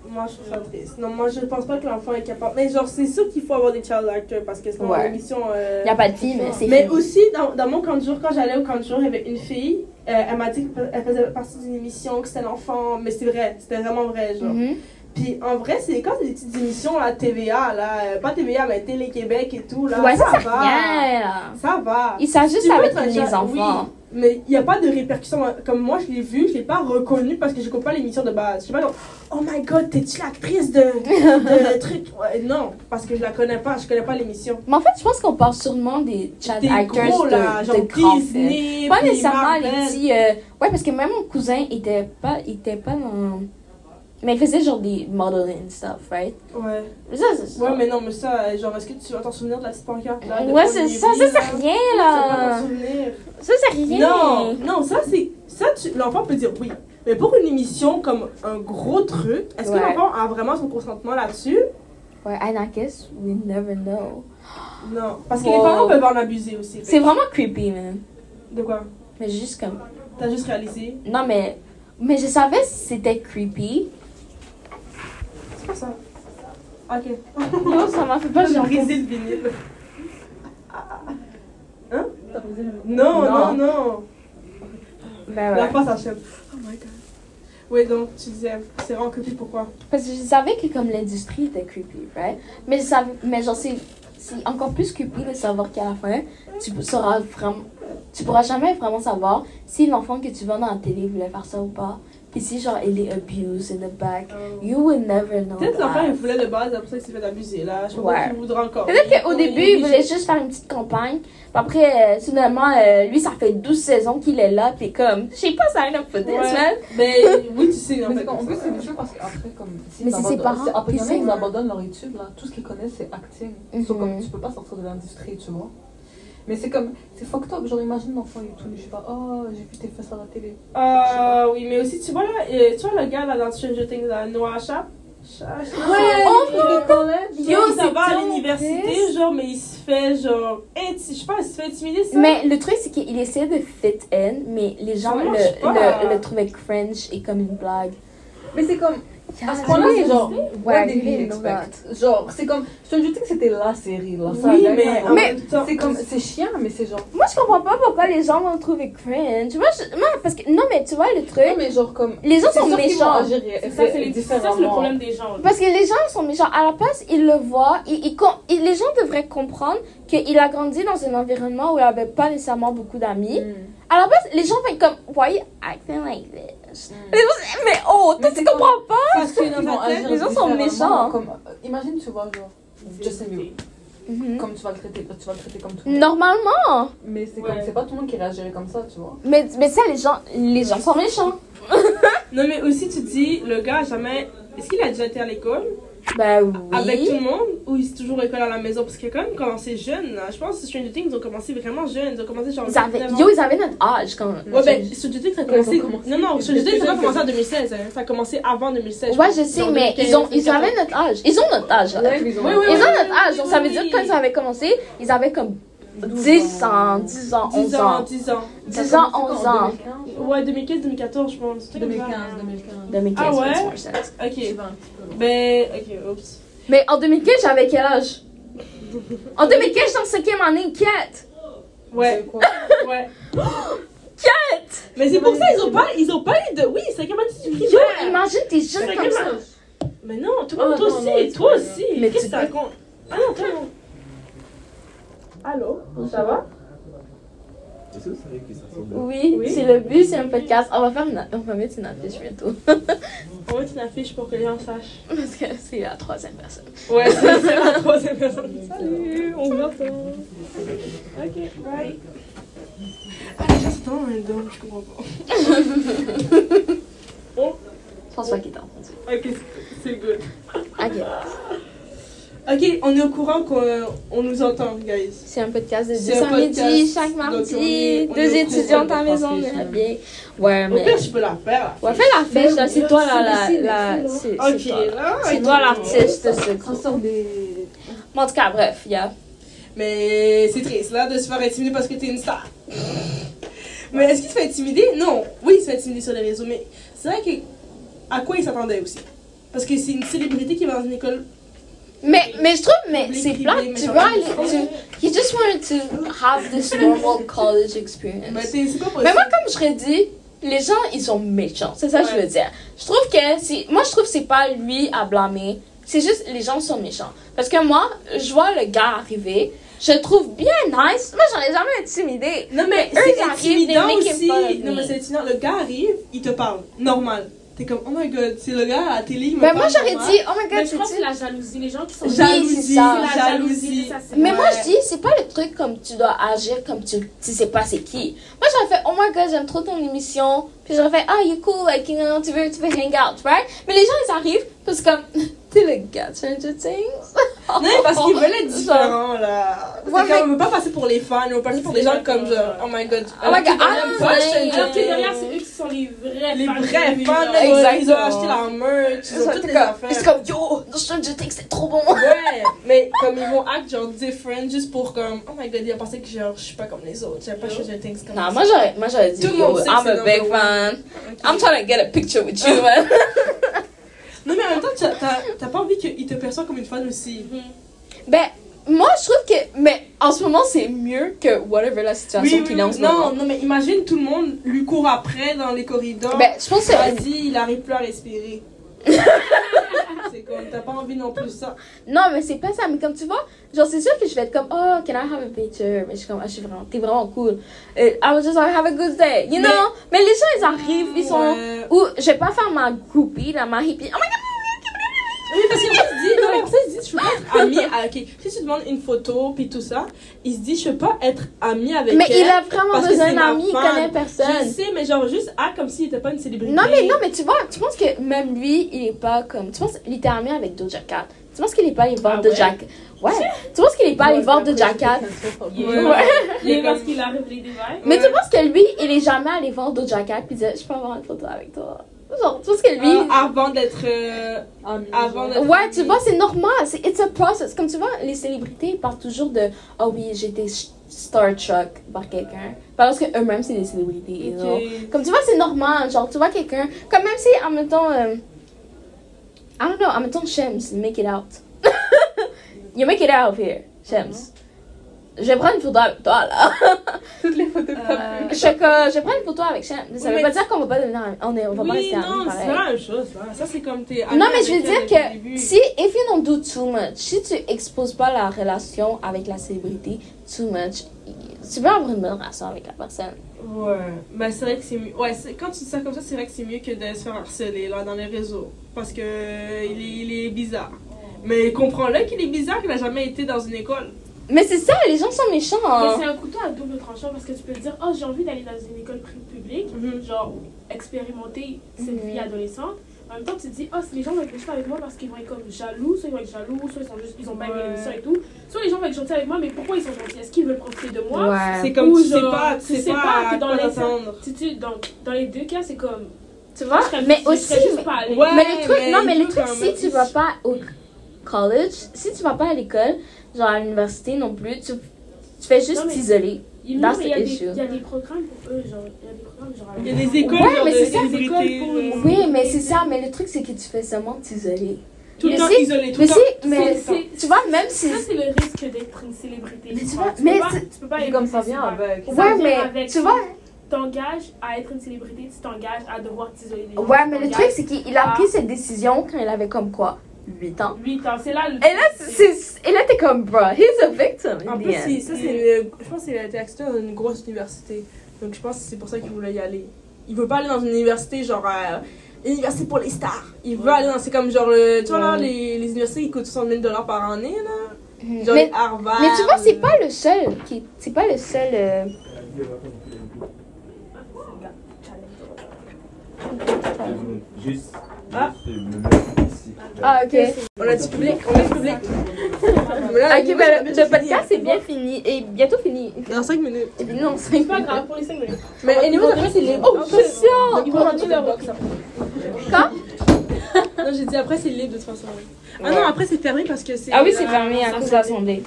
Moi, je trouve ça triste. Non, moi, je pense pas que l'enfant est capable. Mais genre, c'est sûr qu'il faut avoir des child actors parce que c'est dans Ouais. l'émission. euh, Il y a pas de fille, mais c'est Mais aussi, dans, dans mon camp de jour, quand j'allais au camp de jour, il y avait une fille. Euh, elle m'a dit qu'elle faisait partie d'une émission, que c'était l'enfant. Mais c'est vrai, c'était vraiment vrai. Genre. Mhm. Puis en vrai, c'est quand c'est des petites émissions à TVA, là, euh, pas TVA, mais Télé-Québec et tout, là. Ouais, ça, va. rien, là. Ça va. S'ajustent Tu peux avec les enfants. oui, mais il n'y a pas de répercussions. Comme moi, je l'ai vu, je l'ai pas reconnu parce que je ne pas l'émission de base. Je sais pas, genre, oh my god, t'es-tu l'actrice de, de truc? Ouais, Non, parce que je la connais pas, je connais pas l'émission. Mais en fait, je pense qu'on parle sûrement des child Des actors gros, de, là, de genre films. Disney, Pas nécessairement Marvel. les petits. euh, Ouais, parce que même mon cousin était pas, était pas dans. Mais il faisait genre des modeling stuff, right? Ouais. Mais ça, c'est Ouais, mais non, mais ça, euh, genre, est-ce que tu vas t'en souvenir de la petite pancarte là de Ouais, c'est Lévy, ça, ça, c'est rien là. souvenir. Ça, c'est rien. Non, non, ça c'est. Ça, tu- l'enfant peut dire oui. Mais pour une émission comme un gros truc, est-ce Ouais. que l'enfant a vraiment son consentement là-dessus? Ouais, and I guess we never know. Non. Parce que Wow. les parents peuvent en abuser aussi. C'est vraiment creepy, man. De quoi? Mais juste comme. T'as juste réalisé? Non, mais. Mais je savais c'était creepy. Ça. Ok. Non, ça m'a fait pas J'ai brisé le vinyle. Hein? Non, non, non. Ben La ouais. face achève. Oh my god. Oui, donc tu disais, c'est vraiment creepy, pourquoi? Parce que je savais que comme l'industrie était creepy, right? Mais je savais, mais genre c'est, c'est encore plus creepy de savoir qu'à la fin, tu sauras vraiment, tu pourras jamais vraiment savoir si l'enfant que tu vois dans la télé voulait faire ça ou pas. Si genre il est abused in the back, you will never know. Peut-être l'enfant il voulait de base, après ça il s'est fait abuser là. Je sais pas qu'il voudra encore. Peut-être qu'au début, il- voulait juste faire une petite campagne. Puis après, euh, finalement, euh, lui, ça fait 12 saisons qu'il est là. Puis comme, je sais pas, ça up for this, Ouais. man. Mais oui, tu sais, en Mais fait. c'est qu'en plus, c'est des choses parce qu'après, comme. si Mais c'est ses parents Après, en a, ils abandonnent leur étude, là. Tout ce qu'ils connaissent, c'est acting. Mhm. Sauf comme tu peux pas sortir de l'industrie, tu vois. Mais c'est comme. C'est fucked up. Genre, imagine l'enfant et tout. Je sais pas, oh, j'ai vu tes fesses à la télé. Euh, oui, mais aussi, tu vois là, tu vois le gars là dans Stranger Things, là, Noah Sharp Sha- Oh, Yo, c'est ça va à l'université, genre, mais il se fait, genre, inti- je sais pas, il se fait intimider, ça. Mais le truc, c'est qu'il essayait de fit in, mais les gens le, le, le trouvaient cringe et comme une blague. Mais c'est comme. À ce point-là, c'est genre. What did he expect? Genre, c'est comme. Stranger Things, c'était la série, là. Oui, mais. C'est comme. C'est chiant, mais c'est genre. Moi, je comprends pas pourquoi les gens vont le trouver cringe. Moi, je- moi, parce que, non, mais tu vois, le truc, Non, mais genre, comme. les gens sont méchants. C'est ça, c'est les- c'est ça, c'est le problème des gens. Parce que les gens sont méchants. À la place, ils le voient. Ils, ils les gens devraient comprendre qu'il a grandi dans un environnement où il avait pas nécessairement beaucoup d'amis. Mm. À la place, les gens vont être comme, why you acting like this? Mm. Les gens, mais oh, toi, tu comprends pas? Parce qu'ils dans vont ta tête, agir les gens sont méchants. Comme, euh, imagine, tu vois, genre, Justin Bieber. Mhm. Comme tu vas le traiter, tu vas le traiter comme tout le monde. Normalement. Mais c'est Ouais. comme, c'est pas tout le monde qui réagirait comme ça, tu vois. Mais, mais ça, les gens, les gens sont méchants. Non, mais aussi, tu dis, le gars, a jamais. Est-ce qu'il a déjà été à l'école? Ben oui. avec tout le monde ou il s'est toujours à l'école à la maison? Parce qu'il a quand même commencé jeune, là. Je pense que Stranger Things, ils ont commencé vraiment jeune. Ils ont commencé genre. Ils avaient, 19 ans. yo, ils avaient notre âge quand. Ouais, ben, Stranger Things, ça a commencé. Ils ont commencé. Non, non, Stranger Things, ça a pas Ils commencé en 2016. hein. Ça a commencé avant 2016. Ouais, pense. je sais, Genre mais 2015, ils, ont, ils 2014. avaient notre âge. Ils ont notre âge. Ouais, ils ont- Oui, oui, Ils oui. ont notre âge. Donc, ça veut dire que quand ils avaient commencé, ils avaient comme 10 ans, 10 ans, 11 10 ans, ans. 10 ans. 10 ans, 11 ans. Ouais, 2015, 2014, je pense. 2015, 2015. 2015, Ah ouais? Ok. Ben, ok, oups. Mais en 2015, j'avais quel âge? En 2015, j'étais en cinquième année, 4. Ouais, ouais. 4! Mais c'est pour ça, ils ont pas, ils ont pas eu de. Oui, c'est comme un du Yo, primaire. imagine tes jeunes C'est comme ça. Mais non, toi, Ah, toi non, aussi, non, toi c'est aussi. Mais Qu'est-ce que ça raconte Ah non, toi? Non. Allô, ça va? Que vous savez qui ça ressemble Oui, Oui. c'est le but, c'est un podcast. On va, faire une, on va mettre une affiche bientôt. On va mettre une affiche pour que les gens sachent. Parce que c'est la troisième personne. Ouais, c'est la troisième personne. Salut, on vous entend. Ok, bye. Ah, les gens sont je comprends pas. Je pense pas qu'il t'a entendu. Ok, c'est good. Ok. Ok, on est au courant qu'on on nous entend, guys. C'est un podcast de 10 C'est un à midi, chaque mardi. on est- Deux au étudiantes à maison, bien. Ouais, Au mais. pire, je peux la faire. Ouais, fais la fête, là. C'est toi, là, la. c'est la- C'est Ok, c'est toi. là. C'est ok. toi l'artiste On sort des. En tout cas, bref, yeah. Mais c'est triste, là, de se faire intimider parce que t'es une star. Mais est-ce qu'il se fait intimider? Non. Oui, il se fait intimider sur les réseaux, mais c'est vrai que. À quoi il s'attendait aussi? Parce que c'est une célébrité qui va dans une école. Mais, mais je trouve, mais c'est mais Tu vois, tu- he just wanted to have this normal college experience. Mais c'est pas possible. Mais moi, comme je l'ai dit, les gens, ils sont méchants. C'est ça que je veux dire. Je trouve que c'est. Moi, je trouve que c'est pas lui à blâmer. C'est juste les gens sont méchants. Parce que moi, je vois le gars arriver. Je le trouve bien nice. Moi, j'en ai jamais intimidé. Non, mais eux, c'est ils arrivent, aussi. Non, mais c'est intimidant. Le gars arrive, il te parle. Normal. T'es comme, oh my god, c'est le gars à la télé, il me Mais parle moi, j'aurais dit, oh my Mais god, je pense que c'est la jalousie. Les gens qui sont. Jalousie, c'est ça. La jalousie. jalousie. ça, Mais moi, je dis, c'est pas le truc comme tu dois agir comme tu, tu sais pas c'est qui. Moi, j'aurais fait, oh my god, j'aime trop ton émission. Puis j'aurais fait, ah, you're cool, like, you know, tu veux, tu veux hang out, right? Mais les gens, ils arrivent, parce que comme, t'es le gars Stranger Things. Non, parce qu'ils veulent être différents, là. C'est Ouais, comme, mais- on veut pas passer pour les fans, on veut passer pour des gens comme genre, oh my god. Oh my god, Alors que ah, derrière, que derrière, Things. c'est eux qui sont les vrais Les fans. vrais de fans, là, ils ont Exactement. acheté la merch, ils ont toutes les comme, affaires. c'est comme, yo, Stranger Things, c'est trop bon. Ouais, mais comme ils vont act genre different juste pour comme, oh my god, il a pensé que genre, je suis pas comme les autres, j'aime pas Stranger Things comme Non, ça. moi, j'aurais, moi, j'aurais dit, yo, I'm a big fan. I'm trying to get a picture with you, man. Non, mais en même temps, t'as- pas envie qu'il te perçoit comme une fan aussi. ben, moi, je trouve que, mais en ce moment, c'est mieux que whatever la situation qu'il est en ce non, moment. non, mais imagine tout le monde lui court après dans les corridors. Ben, je pense que Vas-y, il arrive plus à respirer. c'est comme, t'as pas envie non plus ça. Non, mais c'est pas ça. Mais comme tu vois, genre, c'est sûr que je vais être comme, oh, can I have a picture? Mais je suis comme, ah, je suis vraiment, t'es vraiment cool. Euh, I was just like, have a good day. You Mais- know? Mais les gens, ils arrivent, ils sont. Ouais. Ou, je vais pas faire ma groupie, là, ma hippie. Oh my god! Oui, parce qu'il se dit, non, mais pour ça, il se dit, je peux pas être ami. à- ok, si tu demandes une photo, puis tout ça, il se dit, je peux pas être ami avec Mais elle. il a vraiment besoin d'un ami, il fan. connaît Je personne. sais, mais genre, juste, ah, comme s'il était pas une célébrité. Non, mais non, mais tu vois, tu penses que même lui, il est pas comme. Tu penses, il était ami avec Doja Cat. Tu penses qu'il est pas allé voir Ah ouais? Cat? Ouais. Tu penses qu'il est pas allé voir Doja Cat? Yeah. Ouais. Parce qu'il a révélé des vibes. Mais tu penses que lui, il est jamais allé voir Doja Cat puis dire, je peux avoir une photo avec toi? Genre, tu penses que lui. Ah, avant d'être. euh, avant d'être. Ouais, tu vois, c'est normal. C'est it's a process. Comme tu vois, les célébrités parlent toujours de oh oui, j'ai été sh- starstruck par quelqu'un. Parce que eux-mêmes c'est des célébrités. Comme tu vois, c'est normal. Genre, tu vois quelqu'un. Comme même si, en même temps. euh, I don't know, en même temps, Shems, make it out. you make it out here, Shems. Je vais prendre une photo avec toi, là. Toutes les photos t'as Je, je vais prendre une photo avec Shems. Ça veut pas dire qu'on va pas devenir. On, est, on va pas Oui, rester amis, non, c'est pas la même chose, là. Ça, c'est comme t'es. Non, mais je veux dire que si, if you don't do too much, si tu exposes pas la relation avec la célébrité too much, tu peux avoir une bonne relation avec la personne. Ouais, mais c'est vrai que c'est mieux. Ouais, quand tu dis ça comme ça, c'est vrai que c'est mieux que de se faire harceler là dans les réseaux. Parce que euh, il est, il est bizarre. Mais comprends-le qu'il est bizarre qu'il a jamais été dans une école. Mais c'est ça, les gens sont méchants. Mais hein. c'est un couteau à double tranchant parce que tu peux te dire, oh, j'ai envie d'aller dans une école publique, Mhm. genre expérimenter cette Mhm. vie adolescente. En même temps, tu te dis, oh, si les gens vont être méchants avec moi parce qu'ils vont être comme jaloux, soit ils vont être jaloux, soit ils, sont juste, ils ont pas aimé Ouais. l'émission et tout. Soit les gens vont être gentils avec moi, mais pourquoi ils sont gentils? Est-ce qu'ils veulent profiter de moi? Ouais. C'est comme Ou tu sais genre, pas, tu tu sais sais pas, pas dans les-. Tu sais, donc, dans les deux cas, c'est comme. Tu vois? je serais- Mais je aussi, mais, pas allée. Ouais. mais le truc, mais non, mais le truc, si tu vas pas au college, si tu vas pas à l'école, genre à l'université non plus, tu, tu fais juste t'isoler. Il y, a the des- il y a des programmes pour eux, genre. Il y a des programmes genre. à Il y a des écoles Ouais, genre mais de ça, des célébrités, écoles pour les-. Oui, mais c'est ça, mais le truc, c'est que tu fais seulement t'isoler. Tout le Mais temps isolé, tout le temps. mais c'est- tu vois, même si. Ça, c'est le risque d'être une célébrité. Mais tu vois. mais tu peux pas être comme ça vient avec. Ouais, mais avec- tu vois. t'engages à être une célébrité, tu t'engages à devoir t'isoler des gens. Ouais, mais le truc, c'est qu'il a pris cette décision quand il avait comme quoi 8 ans. 8 ans, c'est là le. Et là, c'est, et là t'es comme, bro, he's a victim. in En plus, ça, c'est le- je pense qu'il a été accepté dans une grosse université. Donc, je pense que c'est pour ça qu'il voulait y aller. Il veut pas aller dans une université genre. euh, université pour les stars. Il veut Ouais. aller dans. C'est comme genre. le- tu vois, là, les, les universités qui coûtent 60 000 dollars par année, là. Mhm. Genre mais, Harvard. mais tu vois, c'est pas le seul qui. C'est pas le seul. euh, Juste Ah. Ah, ok. On a du public, on est public. Ok, ben le, le podcast est bien fini et bientôt fini. Dans 5 minutes. Et puis non, c'est C'est pas grave pour les 5 minutes. Mais anyway, après, c'est libre. Oh, question! Ils vont rentrer leur box. Quand? Non, j'ai dit après, c'est libre de toute façon. Ah non, après, c'est fermé parce que c'est. Ah oui, c'est euh, fermé à cause de l'assemblée.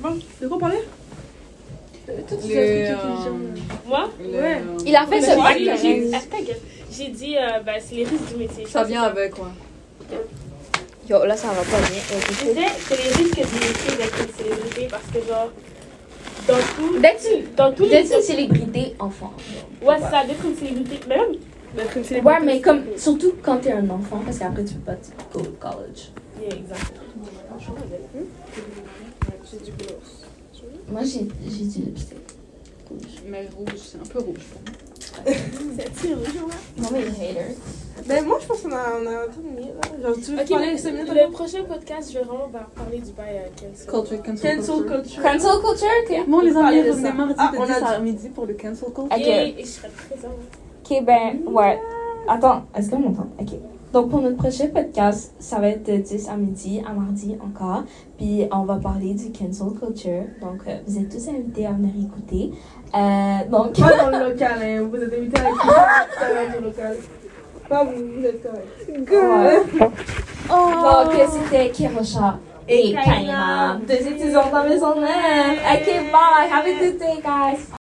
Bon, de quoi on Les, euh, Moi, Ouais. Il a fait ce j'ai- bac j'ai-. J'ai dit, euh, ben, c'est les risques du métier. ça vient avec, ouais. Yo, là, ça va pas bien. Je disais, c'est les risques du métier d'être une célébrité parce que, genre, dans tout. D'être une, Dans tous les. d'être une célébrité enfant. Ouais, c'est ça, d'être une célébrité. Mais même. D'être une Ouais, mais comme, surtout quand t'es un enfant, parce qu'après, tu peux pas go to college. Yeah, exact. Moi, j'ai, j'ai du lipstick. Mais rouge, c'est un peu rouge. Non, mais hater. Ben, moi, je pense qu'on a, on a tout mis là. Genre, tu veux Ok, parler mais 5 minutes le prochain podcast, je vais vraiment par- parler du bail à cancel. Culture, cancel, Cancel culture. Cancel culture, ok. Bon, les amis, revenez mardi Ah, on a 10 dit- à midi pour le cancel culture. Ok. Et, et je serai présente. Ok, ben, ouais. Attends, est-ce qu'on m'entend? Ok. Donc, pour notre prochain podcast, ça va être de 10 à midi, à mardi encore. Puis, on va parler du cancel culture. Donc, euh, vous êtes tous invités à venir écouter. Euh, donc, Pas dans le local, hein. Vous êtes invités à écouter dans le local. Pas vous, vous êtes correct. Ouais. Donc, c'était Kirosha et Kaina. Deux étudiants dans la maison neuve. Ok, bye. Have a good day, guys.